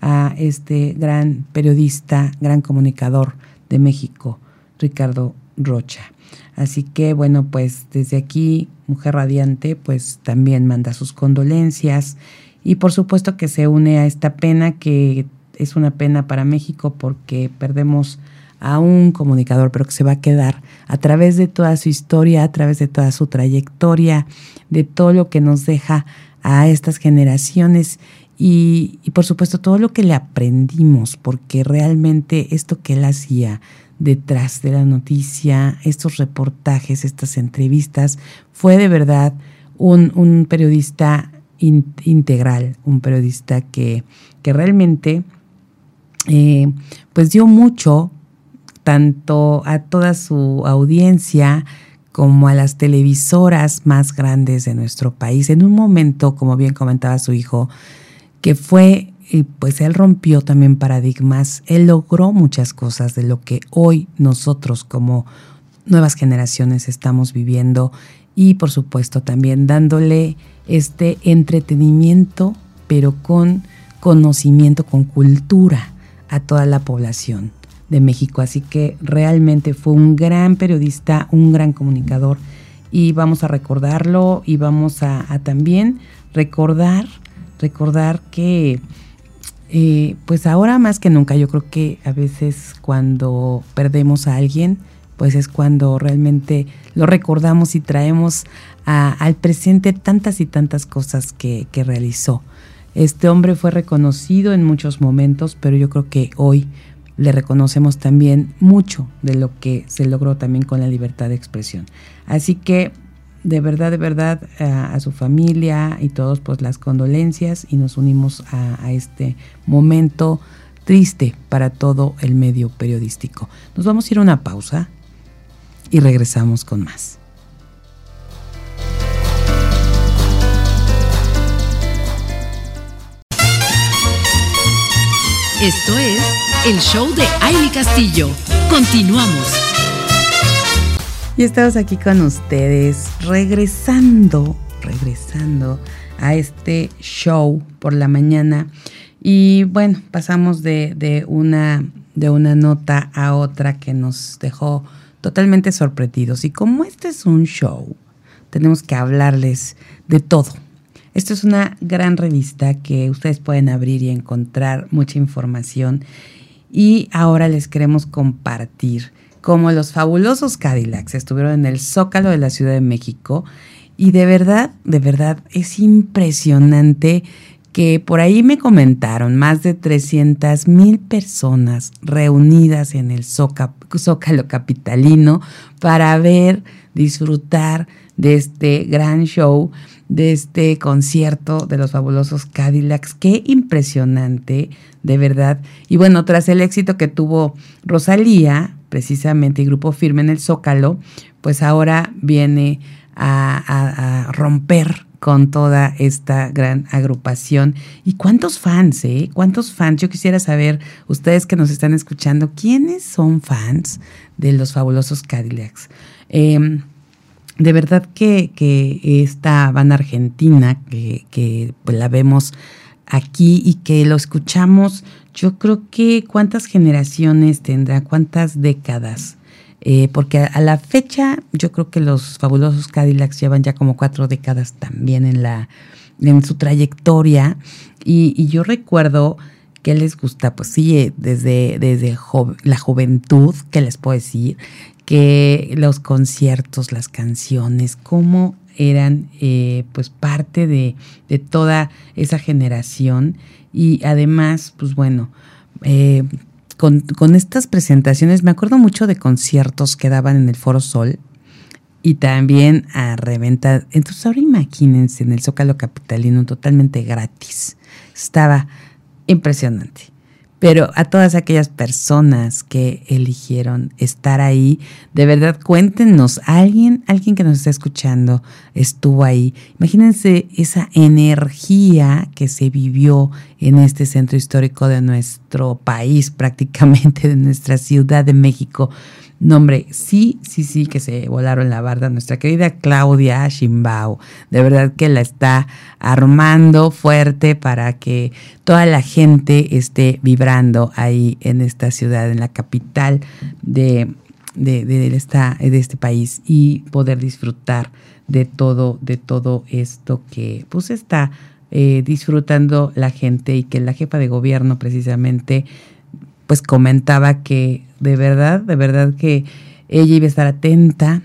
a este gran periodista, gran comunicador de México, Ricardo Rocha. Así que bueno, pues desde aquí, Mujer Radiante, pues también manda sus condolencias y por supuesto que se une a esta pena que es una pena para México porque perdemos a un comunicador, pero que se va a quedar a través de toda su historia, a través de toda su trayectoria, de todo lo que nos deja a estas generaciones. Y, por supuesto todo lo que le aprendimos, porque realmente esto que él hacía detrás de la noticia, estos reportajes, estas entrevistas, fue de verdad un, periodista integral, un periodista que, que realmente eh, pues dio mucho tanto a toda su audiencia como a las televisoras más grandes de nuestro país, en un momento, como bien comentaba su hijo, que fue, pues él rompió también paradigmas, él logró muchas cosas de lo que hoy nosotros como nuevas generaciones estamos viviendo y por supuesto también dándole este entretenimiento, pero con conocimiento, con cultura a toda la población de México. Así que realmente fue un gran periodista, un gran comunicador y vamos a recordarlo y vamos a, también recordar, recordar que eh, pues ahora más que nunca yo creo que a veces cuando perdemos a alguien, pues es cuando realmente lo recordamos y traemos al presente tantas y tantas cosas que, que realizó. Este hombre fue reconocido en muchos momentos, pero yo creo que hoy le reconocemos también mucho de lo que se logró también con la libertad de expresión. Así que de verdad, de verdad, a, su familia y todos, pues las condolencias y nos unimos a, este momento triste para todo el medio periodístico. Nos vamos a ir a una pausa y regresamos con más. Esto es el show de Aile Castillo. Continuamos. Y estamos aquí con ustedes, regresando, regresando a este show por la mañana. Y bueno, pasamos de, de, una, de una nota a otra que nos dejó totalmente sorprendidos. Y como este es un show, tenemos que hablarles de todo esto es una gran revista que ustedes pueden abrir y encontrar mucha información. Y ahora les queremos compartir cómo los fabulosos Cadillacs estuvieron en el Zócalo de la Ciudad de México. Y de verdad, de verdad, es impresionante que por ahí me comentaron más de 300 mil personas reunidas en el Zócalo Capitalino para ver, disfrutar de este gran show de este concierto de los fabulosos Cadillacs. Qué impresionante, de verdad. Y bueno, tras el éxito que tuvo Rosalía, precisamente, y Grupo Firme en el Zócalo, pues ahora viene a, romper con toda esta gran agrupación. ¿Y cuántos fans, eh? ¿Cuántos fans? Yo quisiera saber, ustedes que nos están escuchando, ¿quiénes son fans de los fabulosos Cadillacs? Eh, de verdad que, esta banda argentina, que, pues, la vemos aquí y que lo escuchamos, yo creo que cuántas generaciones tendrá, cuántas décadas. Eh, porque a, la fecha yo creo que los fabulosos Cadillacs llevan ya como cuatro décadas también en, la, en su trayectoria. Y, yo recuerdo que les gusta, pues sí, desde, desde la juventud, que les puedo decir, que los conciertos, las canciones, cómo eran eh, pues parte de, toda esa generación. Y además pues bueno eh, con, estas presentaciones me acuerdo mucho de conciertos que daban en el Foro Sol y también a reventa. Entonces ahora imagínense en el Zócalo Capitalino totalmente gratis. Estaba impresionante pero a todas aquellas personas que eligieron estar ahí, de verdad cuéntenos, alguien, alguien que nos está escuchando estuvo ahí. Imagínense esa energía que se vivió en este centro histórico de nuestro país, *laughs* prácticamente de nuestra Ciudad de México. No, hombre, sí, sí, sí, que se volaron la barda. Nuestra querida Claudia Shimbao, de verdad que la está armando fuerte para que toda la gente esté vibrando ahí en esta ciudad, en la capital de, de, de este país y poder disfrutar de todo, de todo esto que pues está eh, disfrutando la gente y que la jefa de gobierno precisamente pues comentaba que de verdad, de verdad que ella iba a estar atenta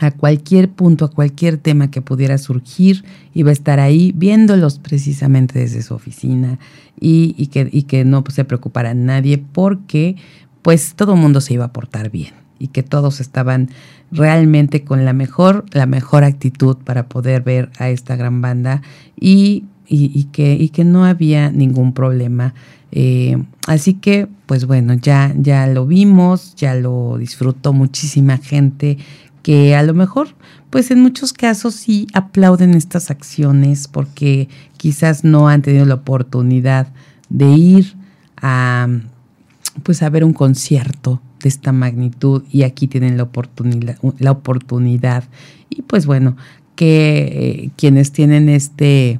a cualquier punto, a cualquier tema que pudiera surgir, iba a estar ahí viéndolos precisamente desde su oficina y, que, y que, no se preocupara nadie porque pues todo el mundo se iba a portar bien y que todos estaban realmente con la mejor, la mejor actitud para poder ver a esta gran banda y, y que, y que no había ningún problema eh, así que, pues bueno, ya, ya lo vimos, ya lo disfrutó muchísima gente que a lo mejor, pues en muchos casos sí aplauden estas acciones porque quizás no han tenido la oportunidad de ir a, pues a ver un concierto de esta magnitud y aquí tienen la oportunidad, la oportunidad. Y pues bueno, que eh, quienes tienen este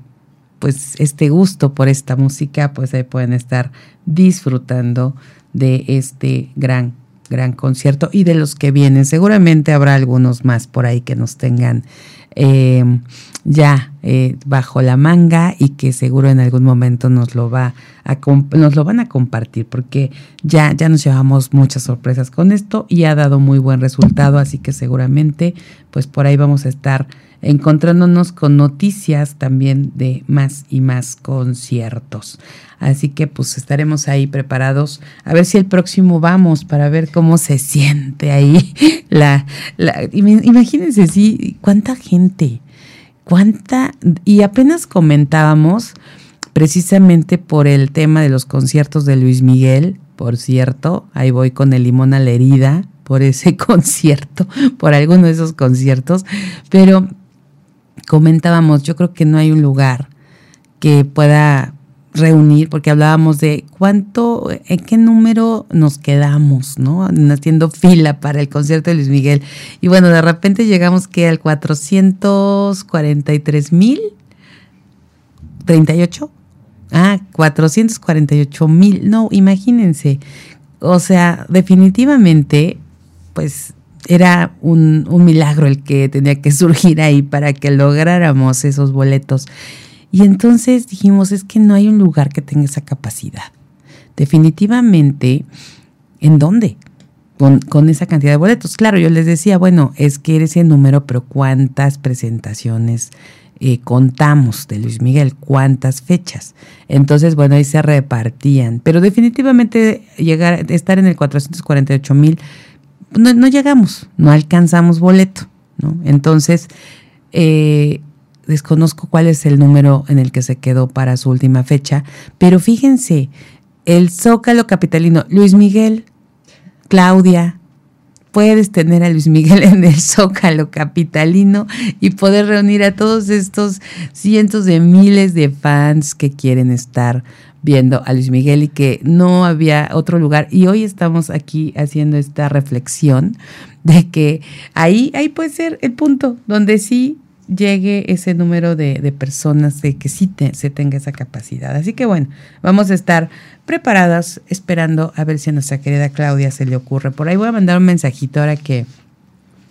pues este gusto por esta música, pues ahí pueden estar disfrutando de este gran, gran concierto y de los que vienen. Seguramente habrá algunos más por ahí que nos tengan eh, ya eh, bajo la manga y que seguro en algún momento nos lo va a nos lo van a compartir porque ya ya nos llevamos muchas sorpresas con esto y ha dado muy buen resultado así que seguramente pues por ahí vamos a estar encontrándonos con noticias también de más y más conciertos. Así que pues estaremos ahí preparados a ver si el próximo vamos para ver cómo se siente ahí *laughs* la, imagínense sí cuánta gente, cuánta y apenas comentábamos precisamente por el tema de los conciertos de Luis Miguel, por cierto, ahí voy con el limón a la herida por ese *laughs* concierto, por alguno de esos conciertos, pero comentábamos, yo creo que no hay un lugar que pueda reunir, porque hablábamos de cuánto, en qué número nos quedamos, ¿no? Haciendo fila para el concierto de Luis Miguel. Y bueno, de repente llegamos que al 443 mil, 38. Ah, 448 mil. No, imagínense. O sea, definitivamente, pues era un, un, milagro el que tenía que *laughs* surgir ahí para que lográramos esos boletos. Y entonces dijimos, es que no hay un lugar que tenga esa capacidad. Definitivamente, ¿en dónde? Con, con esa cantidad de boletos. Claro, yo les decía, bueno, es que eres el número, pero ¿cuántas presentaciones eh, contamos de Luis Miguel? ¿Cuántas fechas? Entonces, bueno, ahí se repartían. Pero definitivamente llegar, estar en el 448 mil no, llegamos, no alcanzamos boleto, ¿no? Entonces, eh, desconozco cuál es el número en el que se quedó para su última fecha, pero fíjense, el Zócalo Capitalino, Luis Miguel, Claudia, puedes tener a Luis Miguel *laughs* en el Zócalo Capitalino y poder reunir a todos estos cientos de miles de fans que quieren estar viendo a Luis Miguel y que no había otro lugar. Y hoy estamos aquí haciendo esta reflexión de que ahí, ahí puede ser el punto donde sí llegue ese número de, personas de que sí se tenga esa capacidad. Así que bueno, vamos a estar preparadas esperando a ver si a nuestra querida Claudia se le ocurre. Por ahí voy a mandar un mensajito ahora que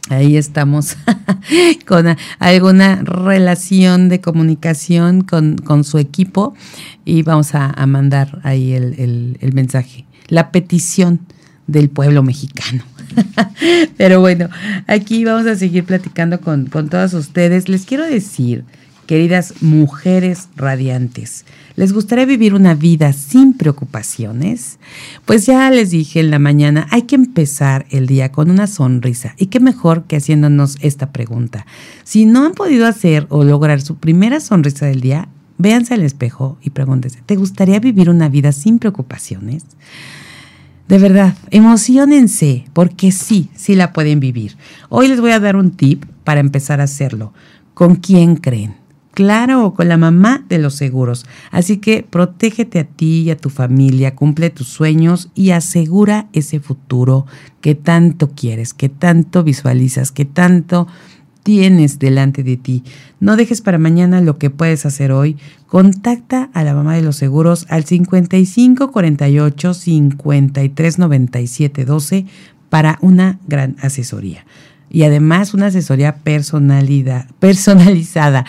Ahí estamos *laughs* con alguna relación de comunicación con, su equipo y vamos a, mandar ahí el, mensaje, la petición del pueblo mexicano. *laughs* Pero bueno, aquí vamos a seguir platicando con, con todas ustedes. Les quiero decir Queridas mujeres radiantes, ¿les gustaría vivir una vida sin preocupaciones? Pues ya les dije en la mañana, hay que empezar el día con una sonrisa. Y qué mejor que haciéndonos esta pregunta. Si no han podido hacer o lograr su primera sonrisa del día, véanse al espejo y pregúntense, ¿te gustaría vivir una vida sin preocupaciones? De verdad, emocionense, porque sí, sí la pueden vivir. Hoy les voy a dar un tip para empezar a hacerlo. ¿Con quién creen? claro, con la mamá de los seguros. Así que protégete a ti y a tu familia, cumple tus sueños y asegura ese futuro que tanto quieres, que tanto visualizas, que tanto tienes delante de ti. No dejes para mañana lo que puedes hacer hoy. Contacta a la mamá de los seguros al 55 48 53 97 12 para una gran asesoría y además una asesoría personalizada.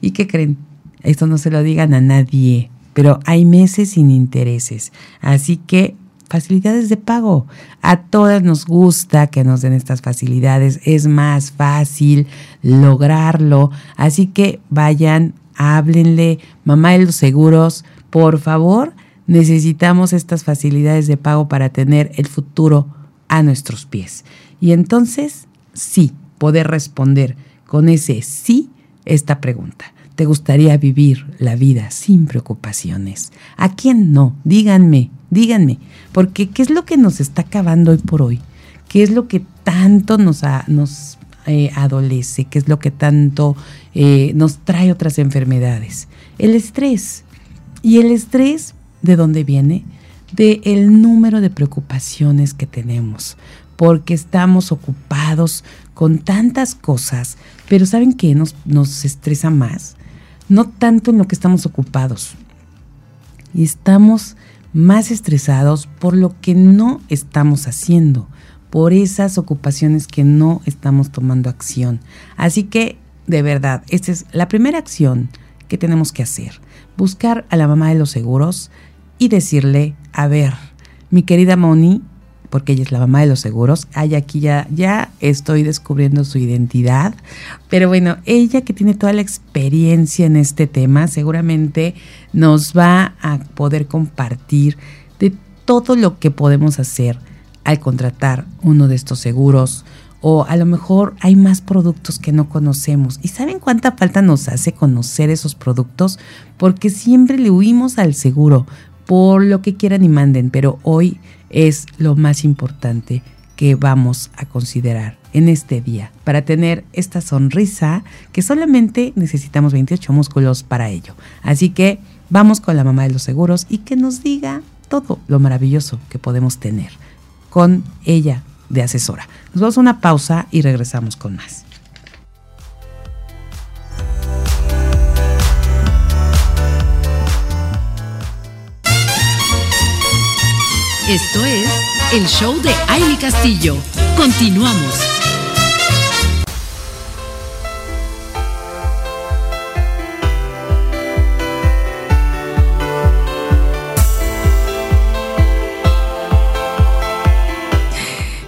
¿Y qué creen? Esto no se lo digan a nadie, pero hay meses sin intereses. Así que facilidades de pago. A todas nos gusta que nos den estas facilidades. Es más fácil lograrlo. Así que vayan, háblenle, mamá de los seguros, por favor, necesitamos estas facilidades de pago para tener el futuro a nuestros pies. Y entonces sí, poder responder con ese sí esta pregunta. ¿Te gustaría vivir la vida sin preocupaciones? ¿A quién no? Díganme, díganme, porque ¿qué es lo que nos está acabando hoy por hoy? ¿Qué es lo que tanto nos, nos eh, adolece? ¿Qué es lo que tanto eh, nos trae otras enfermedades? El estrés. ¿Y el estrés de dónde viene? De el número de preocupaciones que tenemos porque estamos ocupados con tantas cosas, pero ¿saben qué nos, nos estresa más? No tanto en lo que estamos ocupados, y estamos más estresados por lo que no estamos haciendo, por esas ocupaciones que no estamos tomando acción. Así que de verdad, esta es la primera acción que tenemos que hacer. Buscar a la mamá de los seguros y decirle, a ver, mi querida Moni, porque ella es la mamá de los seguros. Ay, aquí ya, ya estoy descubriendo su identidad. Pero bueno, ella que tiene toda la experiencia en este tema, seguramente nos va a poder compartir de todo lo que podemos hacer al contratar uno de estos seguros. O a lo mejor hay más productos que no conocemos. ¿Y saben cuánta falta nos hace conocer esos productos? Porque siempre le huimos al seguro, por lo que quieran y manden, pero hoy es lo más importante que vamos a considerar en este día para tener esta sonrisa que solamente necesitamos 28 músculos para ello. Así que vamos con la mamá de los seguros y que nos diga todo lo maravilloso que podemos tener con ella de asesora. Nos vamos a una pausa y regresamos con más. Esto es el show de Aile Castillo. Continuamos.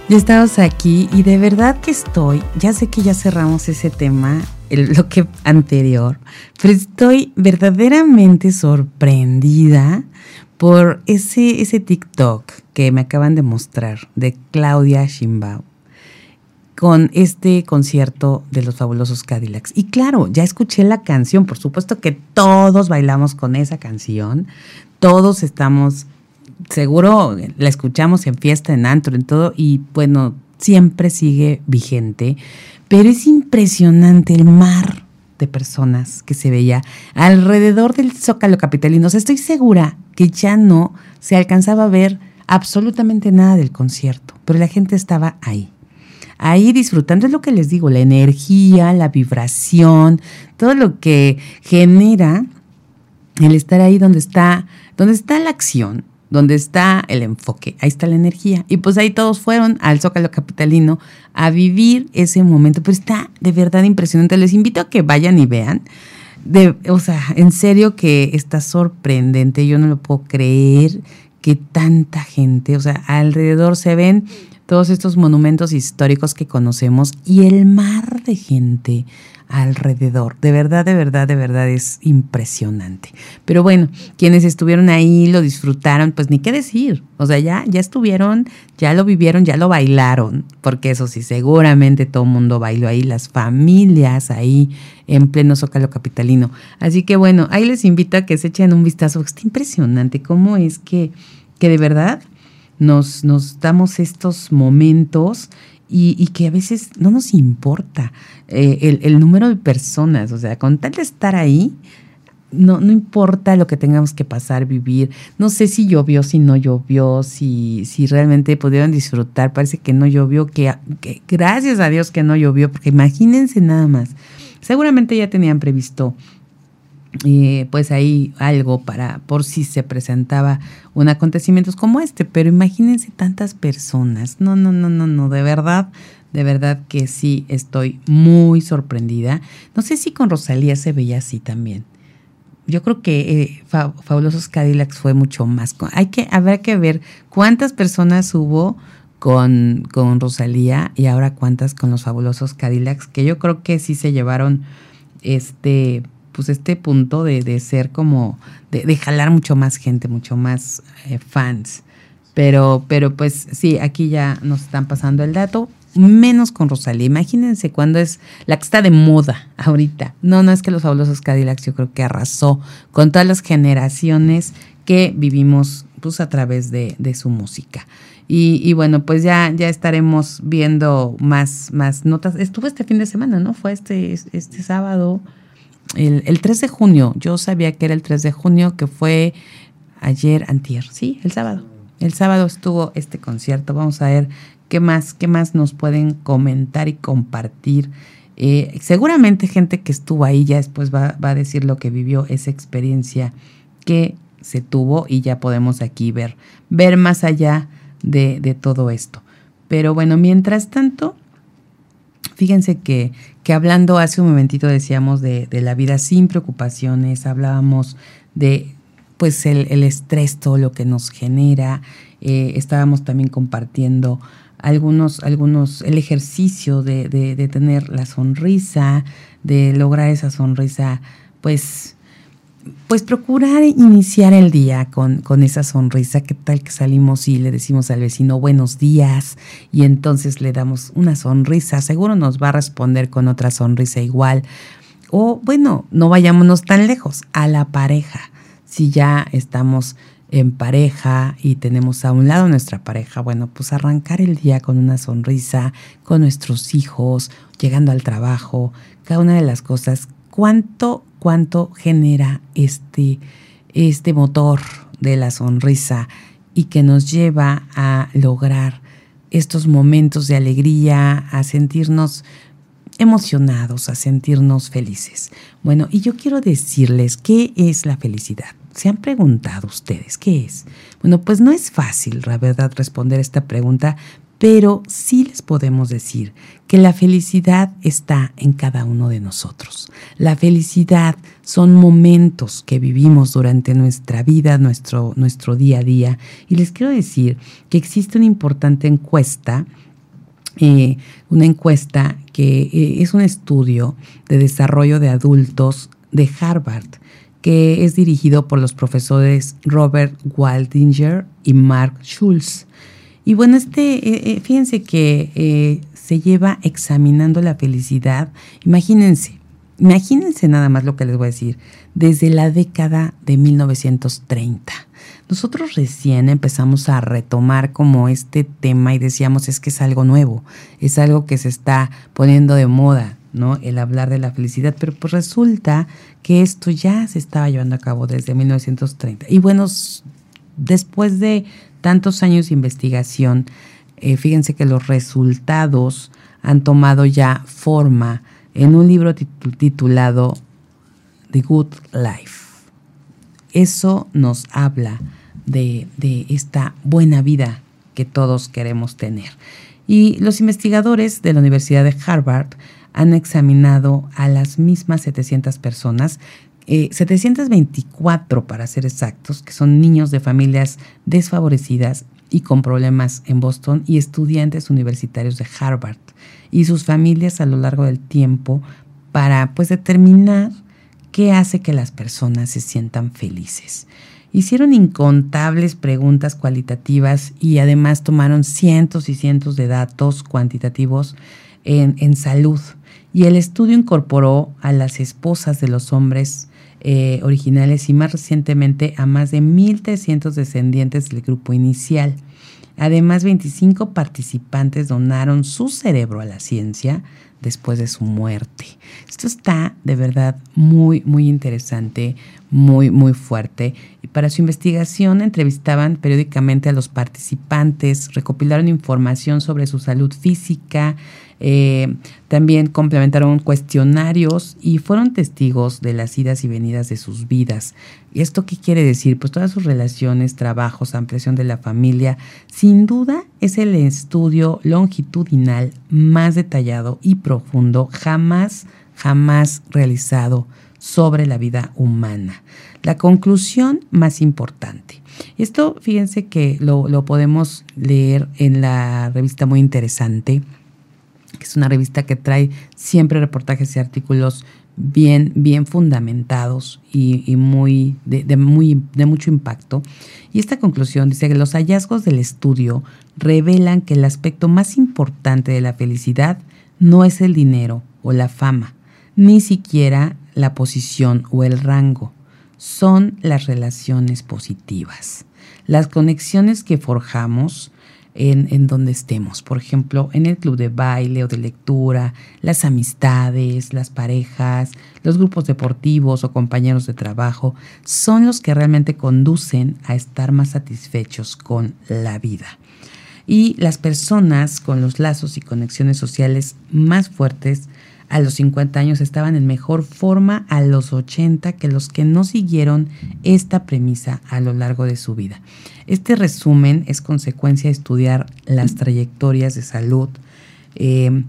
Ya estamos aquí y de verdad que estoy, ya sé que ya cerramos ese tema, el bloque anterior, pero estoy verdaderamente sorprendida por ese, ese TikTok que me acaban de mostrar de Claudia Shimbao con este concierto de los fabulosos Cadillacs. Y claro, ya escuché la canción, por supuesto que todos bailamos con esa canción, todos estamos, seguro la escuchamos en fiesta, en antro, en todo, y bueno, siempre sigue vigente, pero es impresionante el mar de personas que se veía alrededor del Zócalo Capitalino. estoy segura que ya no se alcanzaba a ver absolutamente nada del concierto, pero la gente estaba ahí. Ahí disfrutando es lo que les digo, la energía, la vibración, todo lo que genera el estar ahí donde está, donde está la acción, donde está el enfoque, ahí está la energía. Y pues ahí todos fueron al Zócalo Capitalino a vivir ese momento. Pero está de verdad impresionante. Les invito a que vayan y vean. De, o sea, en serio que está sorprendente. Yo no lo puedo creer que tanta gente, o sea, alrededor se ven todos estos monumentos históricos que conocemos y el mar de gente alrededor. De verdad, de verdad, de verdad es impresionante. Pero bueno, quienes estuvieron ahí lo disfrutaron, pues ni qué decir. O sea, ya, ya estuvieron, ya lo vivieron, ya lo bailaron, porque eso sí, seguramente todo el mundo bailó ahí, las familias ahí en pleno zócalo capitalino. Así que bueno, ahí les invito a que se echen un vistazo. Está impresionante cómo es que, que de verdad nos, nos damos estos momentos y, que a veces no nos importa eh, el, número de personas, o sea, con tal de estar ahí, no, no importa lo que tengamos que pasar, vivir. No sé si llovió, si no llovió, si, si realmente pudieron disfrutar. Parece que no llovió, que gracias a Dios que no llovió, porque imagínense nada más. Seguramente ya tenían previsto eh, pues ahí algo para por si se presentaba un acontecimiento como este, pero imagínense tantas personas. No, no, no, no, no, de verdad, de verdad que sí estoy muy sorprendida. No sé si con Rosalía se veía así también. Yo creo que eh, Fabulosos Cadillacs fue mucho más. Hay que, habrá que ver cuántas personas hubo con, con Rosalía y ahora cuántas con los Fabulosos Cadillacs, que yo creo que sí se llevaron este pues este punto de, ser como, de, jalar mucho más gente, mucho más eh, fans. Pero, pero pues sí, aquí ya nos están pasando el dato, menos con Rosalía. Imagínense cuando es la que está de moda ahorita. No, no es que los fabulosos Cadillacs yo creo que arrasó con todas las generaciones que vivimos pues a través de, su música. Y, bueno, pues ya, ya estaremos viendo más, más notas. Estuvo este fin de semana, ¿no? Fue este, este sábado el, 3 de junio, yo sabía que era el 3 de junio, que fue ayer, antier, sí, el sábado. El sábado estuvo este concierto. Vamos a ver qué más, qué más nos pueden comentar y compartir. Eh, seguramente gente que estuvo ahí ya después va, a decir lo que vivió, esa experiencia que se tuvo y ya podemos aquí ver, ver más allá de, de todo esto. Pero bueno, mientras tanto, fíjense que, que hablando hace un momentito decíamos de, la vida sin preocupaciones, hablábamos de pues el, estrés, todo lo que nos genera, eh, estábamos también compartiendo algunos, algunos, el ejercicio de, tener la sonrisa, de lograr esa sonrisa, pues, pues procurar iniciar el día con, con esa sonrisa. ¿Qué tal que salimos y le decimos al vecino buenos días? Y entonces le damos una sonrisa, seguro nos va a responder con otra sonrisa igual. O bueno, no vayámonos tan lejos, a la pareja. Si ya estamos en pareja y tenemos a un lado nuestra pareja, bueno, pues arrancar el día con una sonrisa, con nuestros hijos, llegando al trabajo, cada una de las cosas, cuánto, cuánto genera este, este motor de la sonrisa y que nos lleva a lograr estos momentos de alegría, a sentirnos emocionados, a sentirnos felices. Bueno, y yo quiero decirles qué es la felicidad. ¿Se han preguntado ustedes qué es? Bueno, pues no es fácil, la verdad, responder esta pregunta, pero sí les podemos decir que la felicidad está en cada uno de nosotros. La felicidad son momentos que vivimos durante nuestra vida, nuestro, nuestro día a día. Y les quiero decir que existe una importante encuesta eh, una encuesta que eh, es un estudio de desarrollo de adultos de Harvard, que es dirigido por los profesores Robert Waldinger y Mark Schulz. Y bueno, este, eh, fíjense que se lleva examinando la felicidad. Imagínense, imagínense nada más lo que les voy a decir, desde la década de 1930 nosotros recién empezamos a retomar como este tema y decíamos es que es algo nuevo, es algo que se está poniendo de moda, ¿no? El hablar de la felicidad, pero pues resulta que esto ya se estaba llevando a cabo desde 1930. Y bueno, después de tantos años de investigación, eh, fíjense que los resultados han tomado ya forma en un libro titulado The Good Life. Eso nos habla de, esta buena vida que todos queremos tener. Y los investigadores de la Universidad de Harvard han examinado a las mismas 700 personas, 724 eh, para ser exactos, que son niños de familias desfavorecidas y con problemas en Boston y estudiantes universitarios de Harvard y sus familias a lo largo del tiempo para pues determinar qué hace que las personas se sientan felices. Hicieron incontables preguntas cualitativas y además tomaron cientos y cientos de datos cuantitativos en, salud. Y el estudio incorporó a las esposas de los hombres eh, originales y más recientemente a más de 1.300 descendientes del grupo inicial. Además, 25 participantes donaron su cerebro a la ciencia después de su muerte. Esto está de verdad muy, muy interesante, muy, muy fuerte. Y para su investigación entrevistaban periódicamente a los participantes, recopilaron información sobre su salud física, eh, también complementaron cuestionarios y fueron testigos de las idas y venidas de sus vidas. ¿Y esto qué quiere decir? Pues todas sus relaciones, trabajos, ampliación de la familia, sin duda es el estudio longitudinal más detallado y profundo jamás, jamás realizado sobre la vida humana. La conclusión más importante. Esto, fíjense que lo, lo podemos leer en la revista muy interesante que es una revista que trae siempre reportajes y artículos bien, bien fundamentados y, muy, de, muy, de mucho impacto. Y esta conclusión dice que los hallazgos del estudio revelan que el aspecto más importante de la felicidad no es el dinero o la fama, ni siquiera la posición o el rango, son las relaciones positivas, las conexiones que forjamos en, donde estemos. Por ejemplo, en el club de baile o de lectura, las amistades, las parejas, los grupos deportivos o compañeros de trabajo, son los que realmente conducen a estar más satisfechos con la vida. Y las personas con los lazos y conexiones sociales más fuertes a los 50 años estaban en mejor forma a los 80 que los que no siguieron esta premisa a lo largo de su vida. Este resumen es consecuencia de estudiar las trayectorias de salud, eh,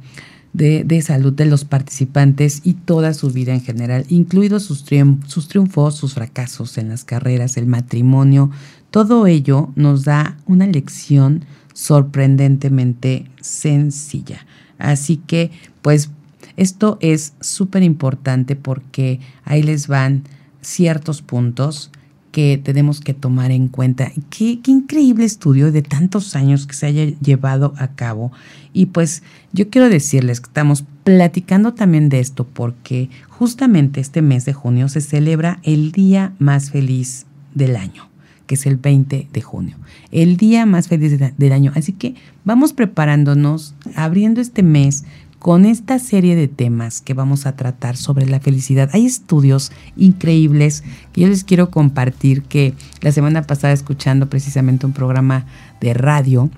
de, salud de los participantes y toda su vida en general, incluidos sus, sus triunfos, sus fracasos en las carreras, el matrimonio. Todo ello nos da una lección sorprendentemente sencilla. Así que, pues, esto es súper importante porque ahí les van ciertos puntos que tenemos que tomar en cuenta. Qué, qué, increíble estudio de tantos años que se haya llevado a cabo. Y pues yo quiero decirles que estamos platicando también de esto porque justamente este mes de junio se celebra el día más feliz del año, que es el 20 de junio. El día más feliz del año. Así que vamos preparándonos, abriendo este mes con esta serie de temas que vamos a tratar sobre la felicidad. Hay estudios increíbles que yo les quiero compartir que la semana pasada escuchando precisamente un programa de radio,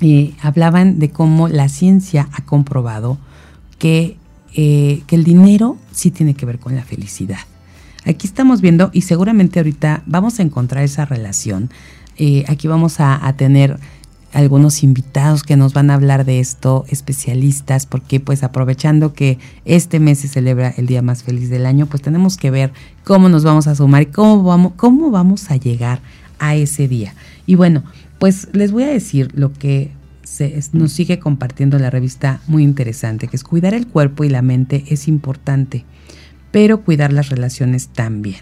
eh, hablaban de cómo la ciencia ha comprobado que, eh, que el dinero sí tiene que ver con la felicidad. Aquí estamos viendo y seguramente ahorita vamos a encontrar esa relación. Eh, aquí vamos a, a tener algunos invitados que nos van a hablar de esto, especialistas, porque pues aprovechando que este mes se celebra el día más feliz del año, pues tenemos que ver cómo nos vamos a sumar y cómo vamos, cómo vamos a llegar a ese día. Y bueno, pues les voy a decir lo que nos sigue compartiendo la revista muy interesante, que es cuidar el cuerpo y la mente es importante, pero cuidar las relaciones también.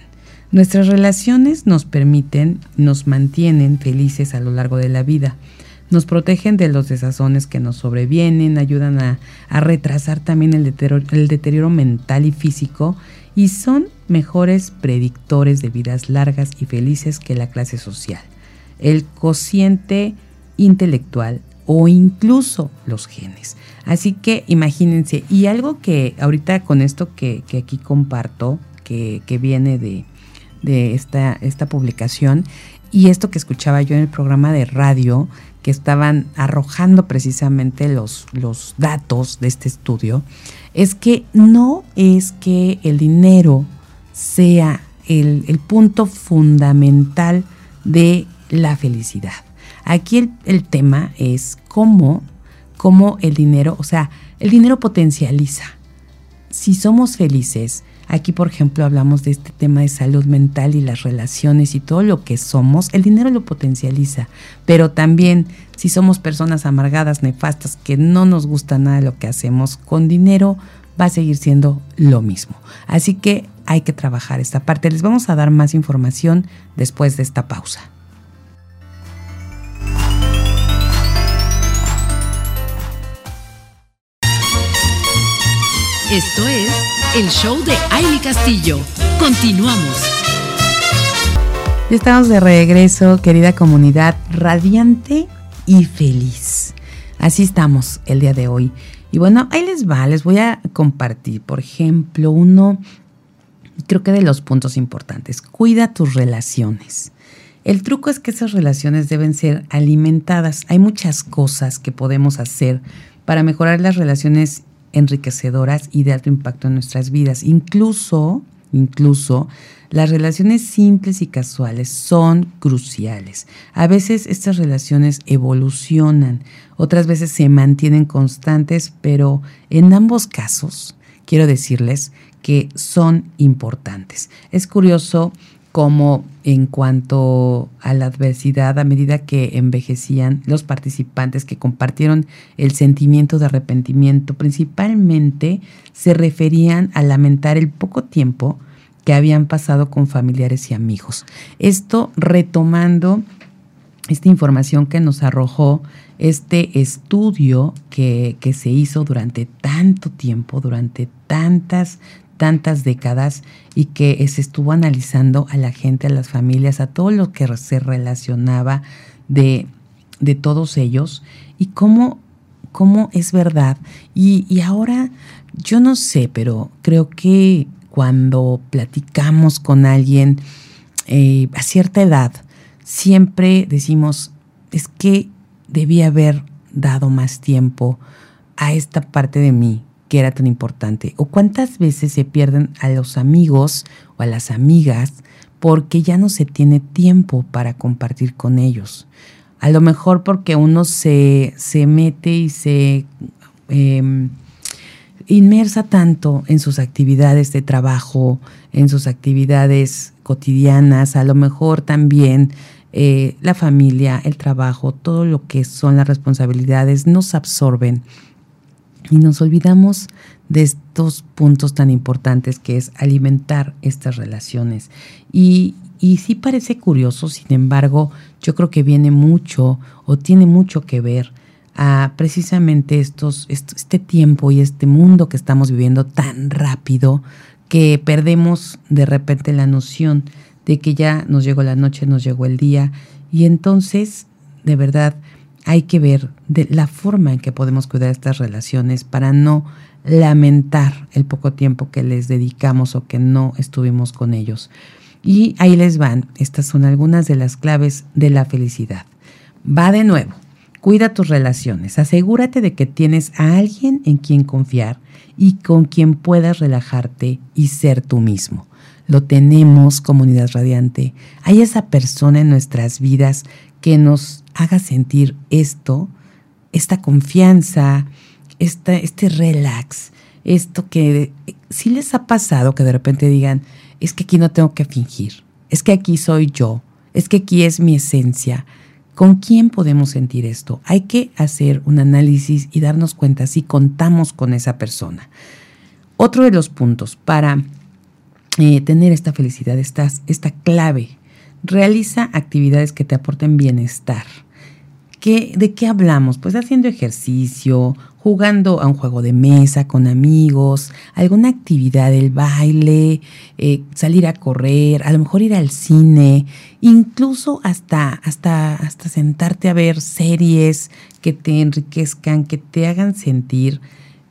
Nuestras relaciones nos permiten, nos mantienen felices a lo largo de la vida nos protegen de los desazones que nos sobrevienen, ayudan a, retrasar también el deterioro, el deterioro mental y físico y son mejores predictores de vidas largas y felices que la clase social, el cociente intelectual o incluso los genes. Así que imagínense, y algo que ahorita con esto que, aquí comparto, que, viene de, de esta, esta publicación, y esto que escuchaba yo en el programa de radio, que estaban arrojando precisamente los, los datos de este estudio, es que no es que el dinero sea el, punto fundamental de la felicidad. Aquí el, el tema es cómo, cómo el dinero, o sea, el dinero potencializa. Si somos felices, Aquí, por ejemplo, hablamos de este tema de salud mental y las relaciones y todo lo que somos. El dinero lo potencializa, pero también si somos personas amargadas, nefastas, que no nos gusta nada lo que hacemos, con dinero va a seguir siendo lo mismo. Así que hay que trabajar esta parte. Les vamos a dar más información después de esta pausa. Esto es el show de Aile Castillo. Continuamos. Estamos de regreso, querida comunidad, radiante y feliz. Así estamos el día de hoy. Y bueno, ahí les va, les voy a compartir, por ejemplo, uno, creo que de los puntos importantes, cuida tus relaciones. El truco es que esas relaciones deben ser alimentadas. Hay muchas cosas que podemos hacer para mejorar las relaciones enriquecedoras y de alto impacto en nuestras vidas. Incluso, incluso, las relaciones simples y casuales son cruciales. A veces estas relaciones evolucionan, otras veces se mantienen constantes, pero en ambos casos quiero decirles que son importantes. Es curioso como en cuanto a la adversidad, a medida que envejecían los participantes que compartieron el sentimiento de arrepentimiento, principalmente se referían a lamentar el poco tiempo que habían pasado con familiares y amigos. Esto retomando esta información que nos arrojó este estudio que, que, se hizo durante tanto tiempo, durante tantas tantas décadas y que se estuvo analizando a la gente, a las familias, a todo lo que se relacionaba de, de todos ellos y cómo, cómo es verdad. Y, ahora, yo no sé, pero creo que cuando platicamos con alguien eh, a cierta edad, siempre decimos, es que debía haber dado más tiempo a esta parte de mí que era tan importante? ¿O cuántas veces se pierden a los amigos o a las amigas porque ya no se tiene tiempo para compartir con ellos? A lo mejor porque uno se, se mete y se, em, inmersa tanto en sus actividades de trabajo, en sus actividades cotidianas, a lo mejor también eh, la familia, el trabajo, todo lo que son las responsabilidades nos absorben y nos olvidamos de estos puntos tan importantes que es alimentar estas relaciones. Y, y sí parece curioso, sin embargo, yo creo que viene mucho o tiene mucho que ver a precisamente estos, este tiempo y este mundo que estamos viviendo tan rápido que perdemos de repente la noción de que ya nos llegó la noche, nos llegó el día y entonces de verdad hay que ver de la forma en que podemos cuidar estas relaciones para no lamentar el poco tiempo que les dedicamos o que no estuvimos con ellos. Y ahí les van, estas son algunas de las claves de la felicidad. Va de nuevo, cuida tus relaciones, asegúrate de que tienes a alguien en quien confiar y con quien puedas relajarte y ser tú mismo. Lo tenemos, comunidad radiante. Hay esa persona en nuestras vidas que nos haga sentir esto, esta confianza, esta, este relax, esto que si les ha pasado que de repente digan, es que aquí no tengo que fingir, es que aquí soy yo, es que aquí es mi esencia. ¿Con quién podemos sentir esto? Hay que hacer un análisis y darnos cuenta si contamos con esa persona. Otro de los puntos para eh, tener esta felicidad, esta, esta clave, realiza actividades que te aporten bienestar. ¿De qué hablamos? Pues haciendo ejercicio, jugando a un juego de mesa con amigos, alguna actividad del baile, eh, salir a correr, a lo mejor ir al cine, incluso hasta, hasta, hasta sentarte a ver series que te enriquezcan, que te hagan sentir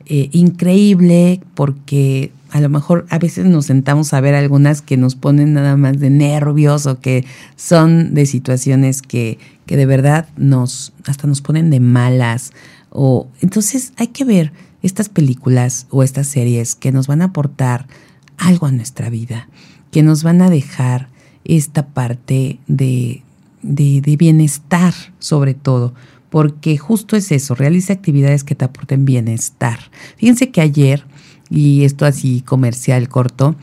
eh, increíble, porque a lo mejor a veces nos sentamos a ver algunas que nos ponen nada más de nervios o que son de situaciones que, que de verdad nos, hasta nos ponen de malas o, entonces hay que ver estas películas o estas series que nos van a aportar algo a nuestra vida, que nos van a dejar esta parte de, de, bienestar sobre todo, porque justo es eso, realiza actividades que te aporten bienestar. Fíjense que ayer, y esto así comercial corto,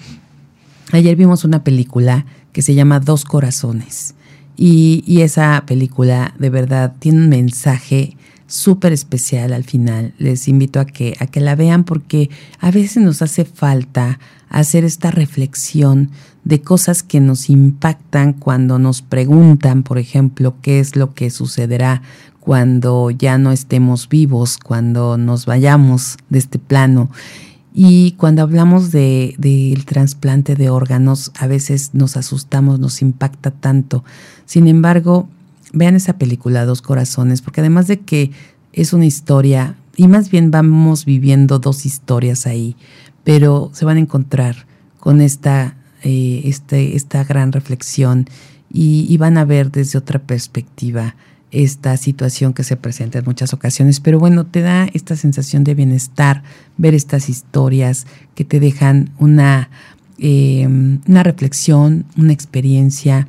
ayer vimos una película que se llama Dos Corazones. Y, y, esa película de verdad tiene un mensaje súper especial al final. Les invito a que, a que la vean porque a veces nos hace falta hacer esta reflexión de cosas que nos impactan cuando nos preguntan, por ejemplo, qué es lo que sucederá cuando ya no estemos vivos, cuando nos vayamos de este plano. Y cuando hablamos del de, trasplante de órganos, a veces nos asustamos, nos impacta tanto. Sin embargo, vean esa película Dos Corazones, porque además de que es una historia, y más bien vamos viviendo dos historias ahí, pero se van a encontrar con esta, eh, este, esta gran reflexión y, van a ver desde otra perspectiva esta situación que se presenta en muchas ocasiones. Pero bueno, te da esta sensación de bienestar ver estas historias que te dejan una, eh, una reflexión, una experiencia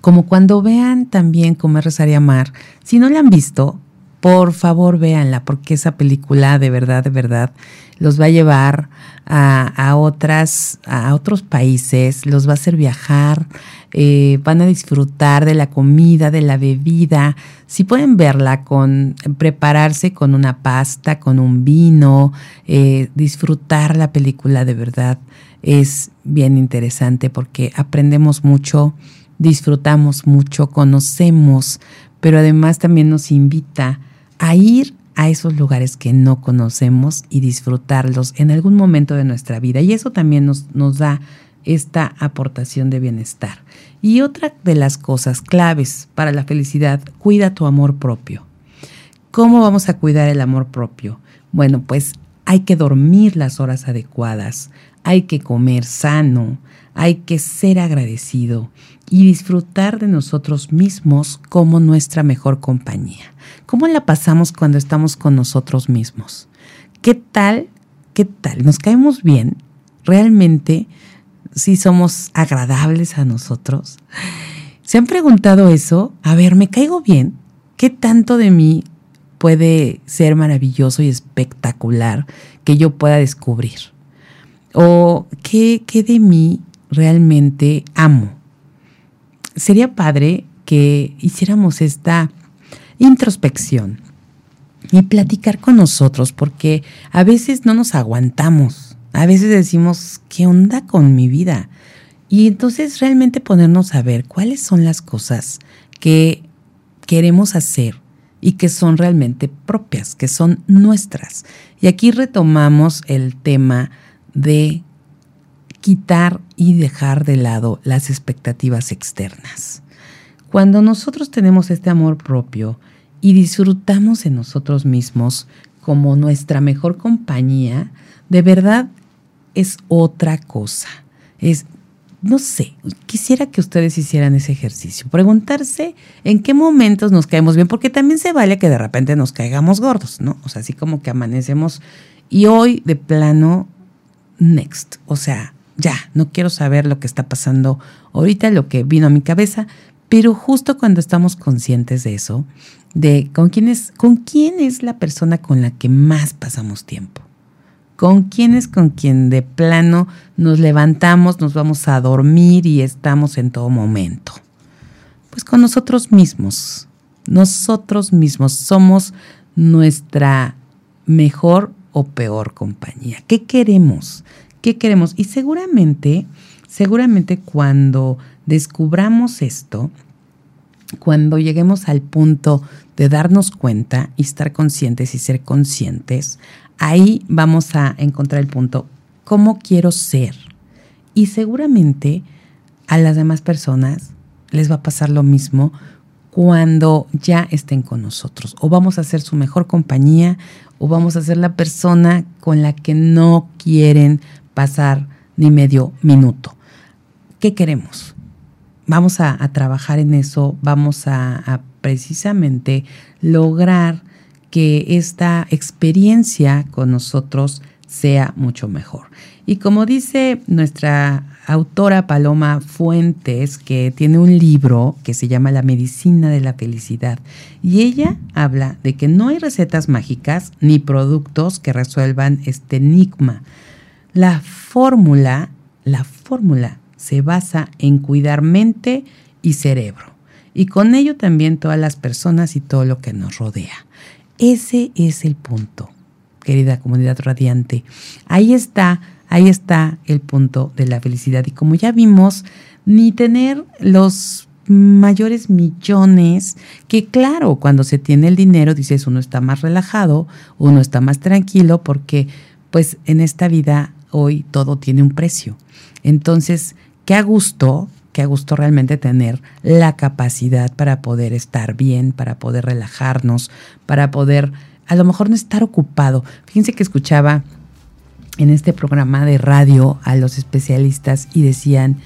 como cuando vean también Comer, Rezar y Amar, si no la han visto, por favor véanla, porque esa película de verdad, de verdad, los va a llevar a, otras, a otros países, los va a hacer viajar, eh, van a disfrutar de la comida, de la bebida. Si pueden verla con, prepararse con una pasta, con un vino, eh, disfrutar la película de verdad es bien interesante porque aprendemos mucho disfrutamos mucho, conocemos, pero además también nos invita a ir a esos lugares que no conocemos y disfrutarlos en algún momento de nuestra vida. Y eso también nos, nos da esta aportación de bienestar. Y otra de las cosas claves para la felicidad, cuida tu amor propio. ¿Cómo vamos a cuidar el amor propio? Bueno, pues hay que dormir las horas adecuadas, hay que comer sano, hay que ser agradecido y disfrutar de nosotros mismos como nuestra mejor compañía. ¿Cómo la pasamos cuando estamos con nosotros mismos? ¿Qué tal? ¿Qué tal? ¿Nos caemos bien? ¿Realmente si somos agradables a nosotros? ¿Se han preguntado eso? A ver, ¿me caigo bien? ¿Qué tanto de mí puede ser maravilloso y espectacular que yo pueda descubrir? ¿O qué, qué de mí realmente amo? Sería padre que hiciéramos esta introspección y platicar con nosotros, porque a veces no nos aguantamos, a veces decimos, ¿qué onda con mi vida? Y entonces realmente ponernos a ver cuáles son las cosas que queremos hacer y que son realmente propias, que son nuestras. Y aquí retomamos el tema de quitar y dejar de lado las expectativas externas. Cuando nosotros tenemos este amor propio y disfrutamos de nosotros mismos como nuestra mejor compañía, de verdad es otra cosa. Es, no sé, quisiera que ustedes hicieran ese ejercicio, preguntarse en qué momentos nos caemos bien, porque también se vale que de repente nos caigamos gordos, ¿no? O sea, así como que amanecemos y hoy de plano, next, o sea, ya, no quiero saber lo que está pasando ahorita, lo que vino a mi cabeza, pero justo cuando estamos conscientes de eso, de con quién es, con quién es la persona con la que más pasamos tiempo. Con quién es con quien de plano nos levantamos, nos vamos a dormir y estamos en todo momento. Pues con nosotros mismos. Nosotros mismos somos nuestra mejor o peor compañía. ¿Qué queremos? ¿Qué queremos? Y seguramente, seguramente cuando descubramos esto, cuando lleguemos al punto de darnos cuenta y estar conscientes y ser conscientes, ahí vamos a encontrar el punto, ¿cómo quiero ser? Y seguramente a las demás personas les va a pasar lo mismo cuando ya estén con nosotros. O vamos a ser su mejor compañía o vamos a ser la persona con la que no quieren pasar ni medio minuto. ¿Qué queremos? vamos a, trabajar en eso, vamos a, precisamente lograr que esta experiencia con nosotros sea mucho mejor. Y como dice nuestra autora Paloma Fuentes, que tiene un libro que se llama La medicina de la felicidad, y ella habla de que no hay recetas mágicas ni productos que resuelvan este enigma. La fórmula, la fórmula se basa en cuidar mente y cerebro, y con ello también todas las personas y todo lo que nos rodea. Ese es el punto, querida comunidad radiante. Ahí está, ahí está el punto de la felicidad. Y como ya vimos, ni tener los mayores millones, que claro, cuando se tiene el dinero, dices, uno está más relajado, uno está más tranquilo, porque pues en esta vida hoy todo tiene un precio. Entonces, qué a gusto, qué a gusto realmente tener la capacidad para poder estar bien, para poder relajarnos, para poder a lo mejor no estar ocupado. Fíjense que escuchaba en este programa de radio a los especialistas y decían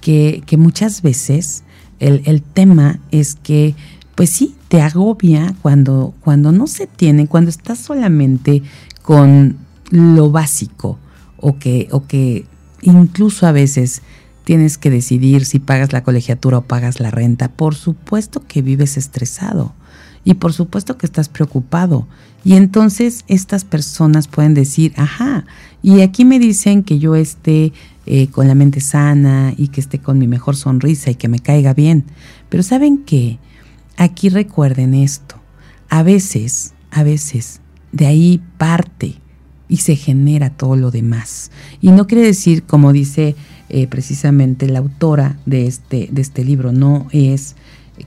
que, muchas veces el, el, tema es que, pues sí, te agobia cuando, cuando no se tiene, cuando estás solamente con lo básico o que, o que incluso a veces tienes que decidir si pagas la colegiatura o pagas la renta. Por supuesto que vives estresado y por supuesto que estás preocupado. Y entonces estas personas pueden decir, ajá, y aquí me dicen que yo esté eh, con la mente sana y que esté con mi mejor sonrisa y que me caiga bien. Pero ¿saben qué? Aquí recuerden esto. A veces, a veces, de ahí parte y se genera todo lo demás. Y no quiere decir, como dice eh, precisamente la autora de este, de este libro, no es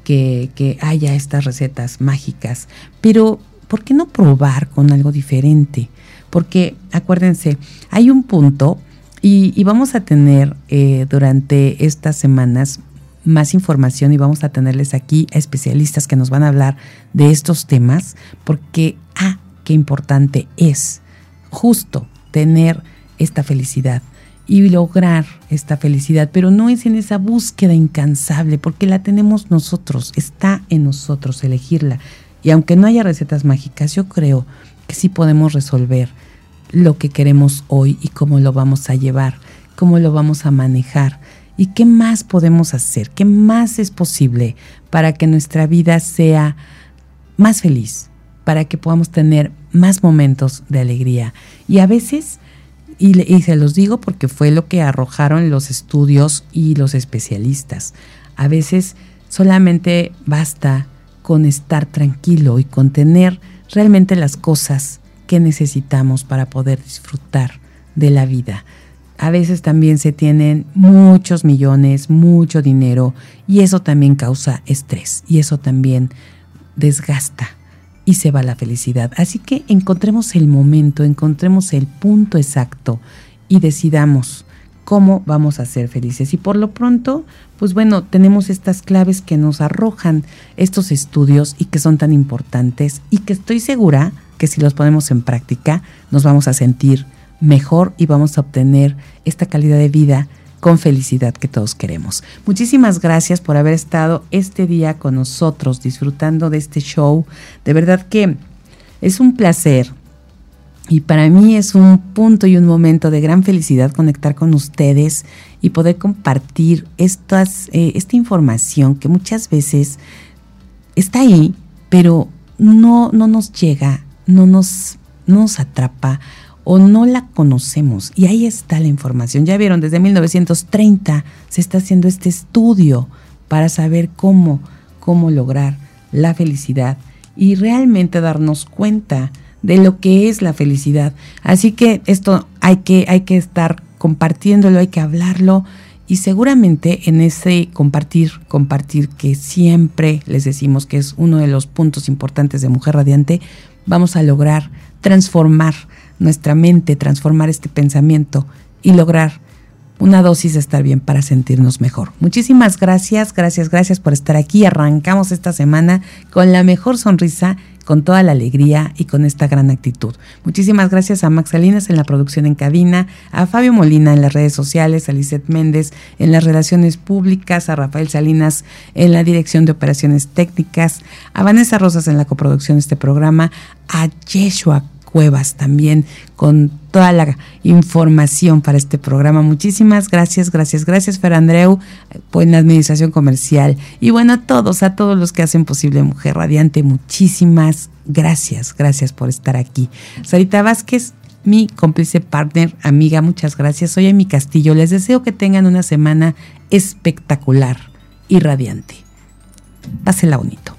que, haya estas recetas mágicas, pero ¿por qué no probar con algo diferente? Porque acuérdense, hay un punto y, vamos a tener eh, durante estas semanas más información y vamos a tenerles aquí a especialistas que nos van a hablar de estos temas, porque, ah, qué importante es justo tener esta felicidad y lograr esta felicidad, pero no es en esa búsqueda incansable, porque la tenemos nosotros, está en nosotros elegirla. Y aunque no haya recetas mágicas, yo creo que sí podemos resolver lo que queremos hoy y cómo lo vamos a llevar, cómo lo vamos a manejar y qué más podemos hacer, qué más es posible para que nuestra vida sea más feliz, para que podamos tener más momentos de alegría. Y a veces, y, se los digo porque fue lo que arrojaron los estudios y los especialistas, a veces solamente basta con estar tranquilo y con tener realmente las cosas que necesitamos para poder disfrutar de la vida. A veces también se tienen muchos millones, mucho dinero y eso también causa estrés y eso también desgasta y se va la felicidad. Así que encontremos el momento, encontremos el punto exacto y decidamos cómo vamos a ser felices. Y por lo pronto, pues bueno, tenemos estas claves que nos arrojan estos estudios y que son tan importantes y que estoy segura que si los ponemos en práctica nos vamos a sentir mejor y vamos a obtener esta calidad de vida con felicidad que todos queremos. Muchísimas gracias por haber estado este día con nosotros disfrutando de este show. De verdad que es un placer y para mí es un punto y un momento de gran felicidad conectar con ustedes y poder compartir estas, eh, esta información que muchas veces está ahí, pero no, no nos llega, no nos, no nos atrapa o no la conocemos. Y ahí está la información. Ya vieron, desde 1930 se está haciendo este estudio para saber cómo, cómo lograr la felicidad y realmente darnos cuenta de lo que es la felicidad. Así que esto hay que, hay que estar compartiéndolo, hay que hablarlo y seguramente en ese compartir, compartir que siempre les decimos que es uno de los puntos importantes de Mujer Radiante, vamos a lograr transformar nuestra mente, transformar este pensamiento y lograr una dosis de estar bien para sentirnos mejor. Muchísimas gracias, gracias, gracias por estar aquí. Arrancamos esta semana con la mejor sonrisa con toda la alegría y con esta gran actitud. Muchísimas gracias a Max Salinas en la producción en cabina, a Fabio Molina en las redes sociales, a Lizeth Méndez en las relaciones públicas, a Rafael Salinas en la dirección de operaciones técnicas, a Vanessa Rosas en la coproducción de este programa, a Yeshua Cuevas también con toda la información para este programa. Muchísimas gracias, gracias, gracias Fer Andreu por la administración comercial y bueno a todos, a todos los que hacen posible Mujer Radiante, muchísimas gracias, gracias por estar aquí. Sarita Vázquez, mi cómplice, partner, amiga, muchas gracias. Soy mi Castillo, les deseo que tengan una semana espectacular y radiante. Pásela bonito.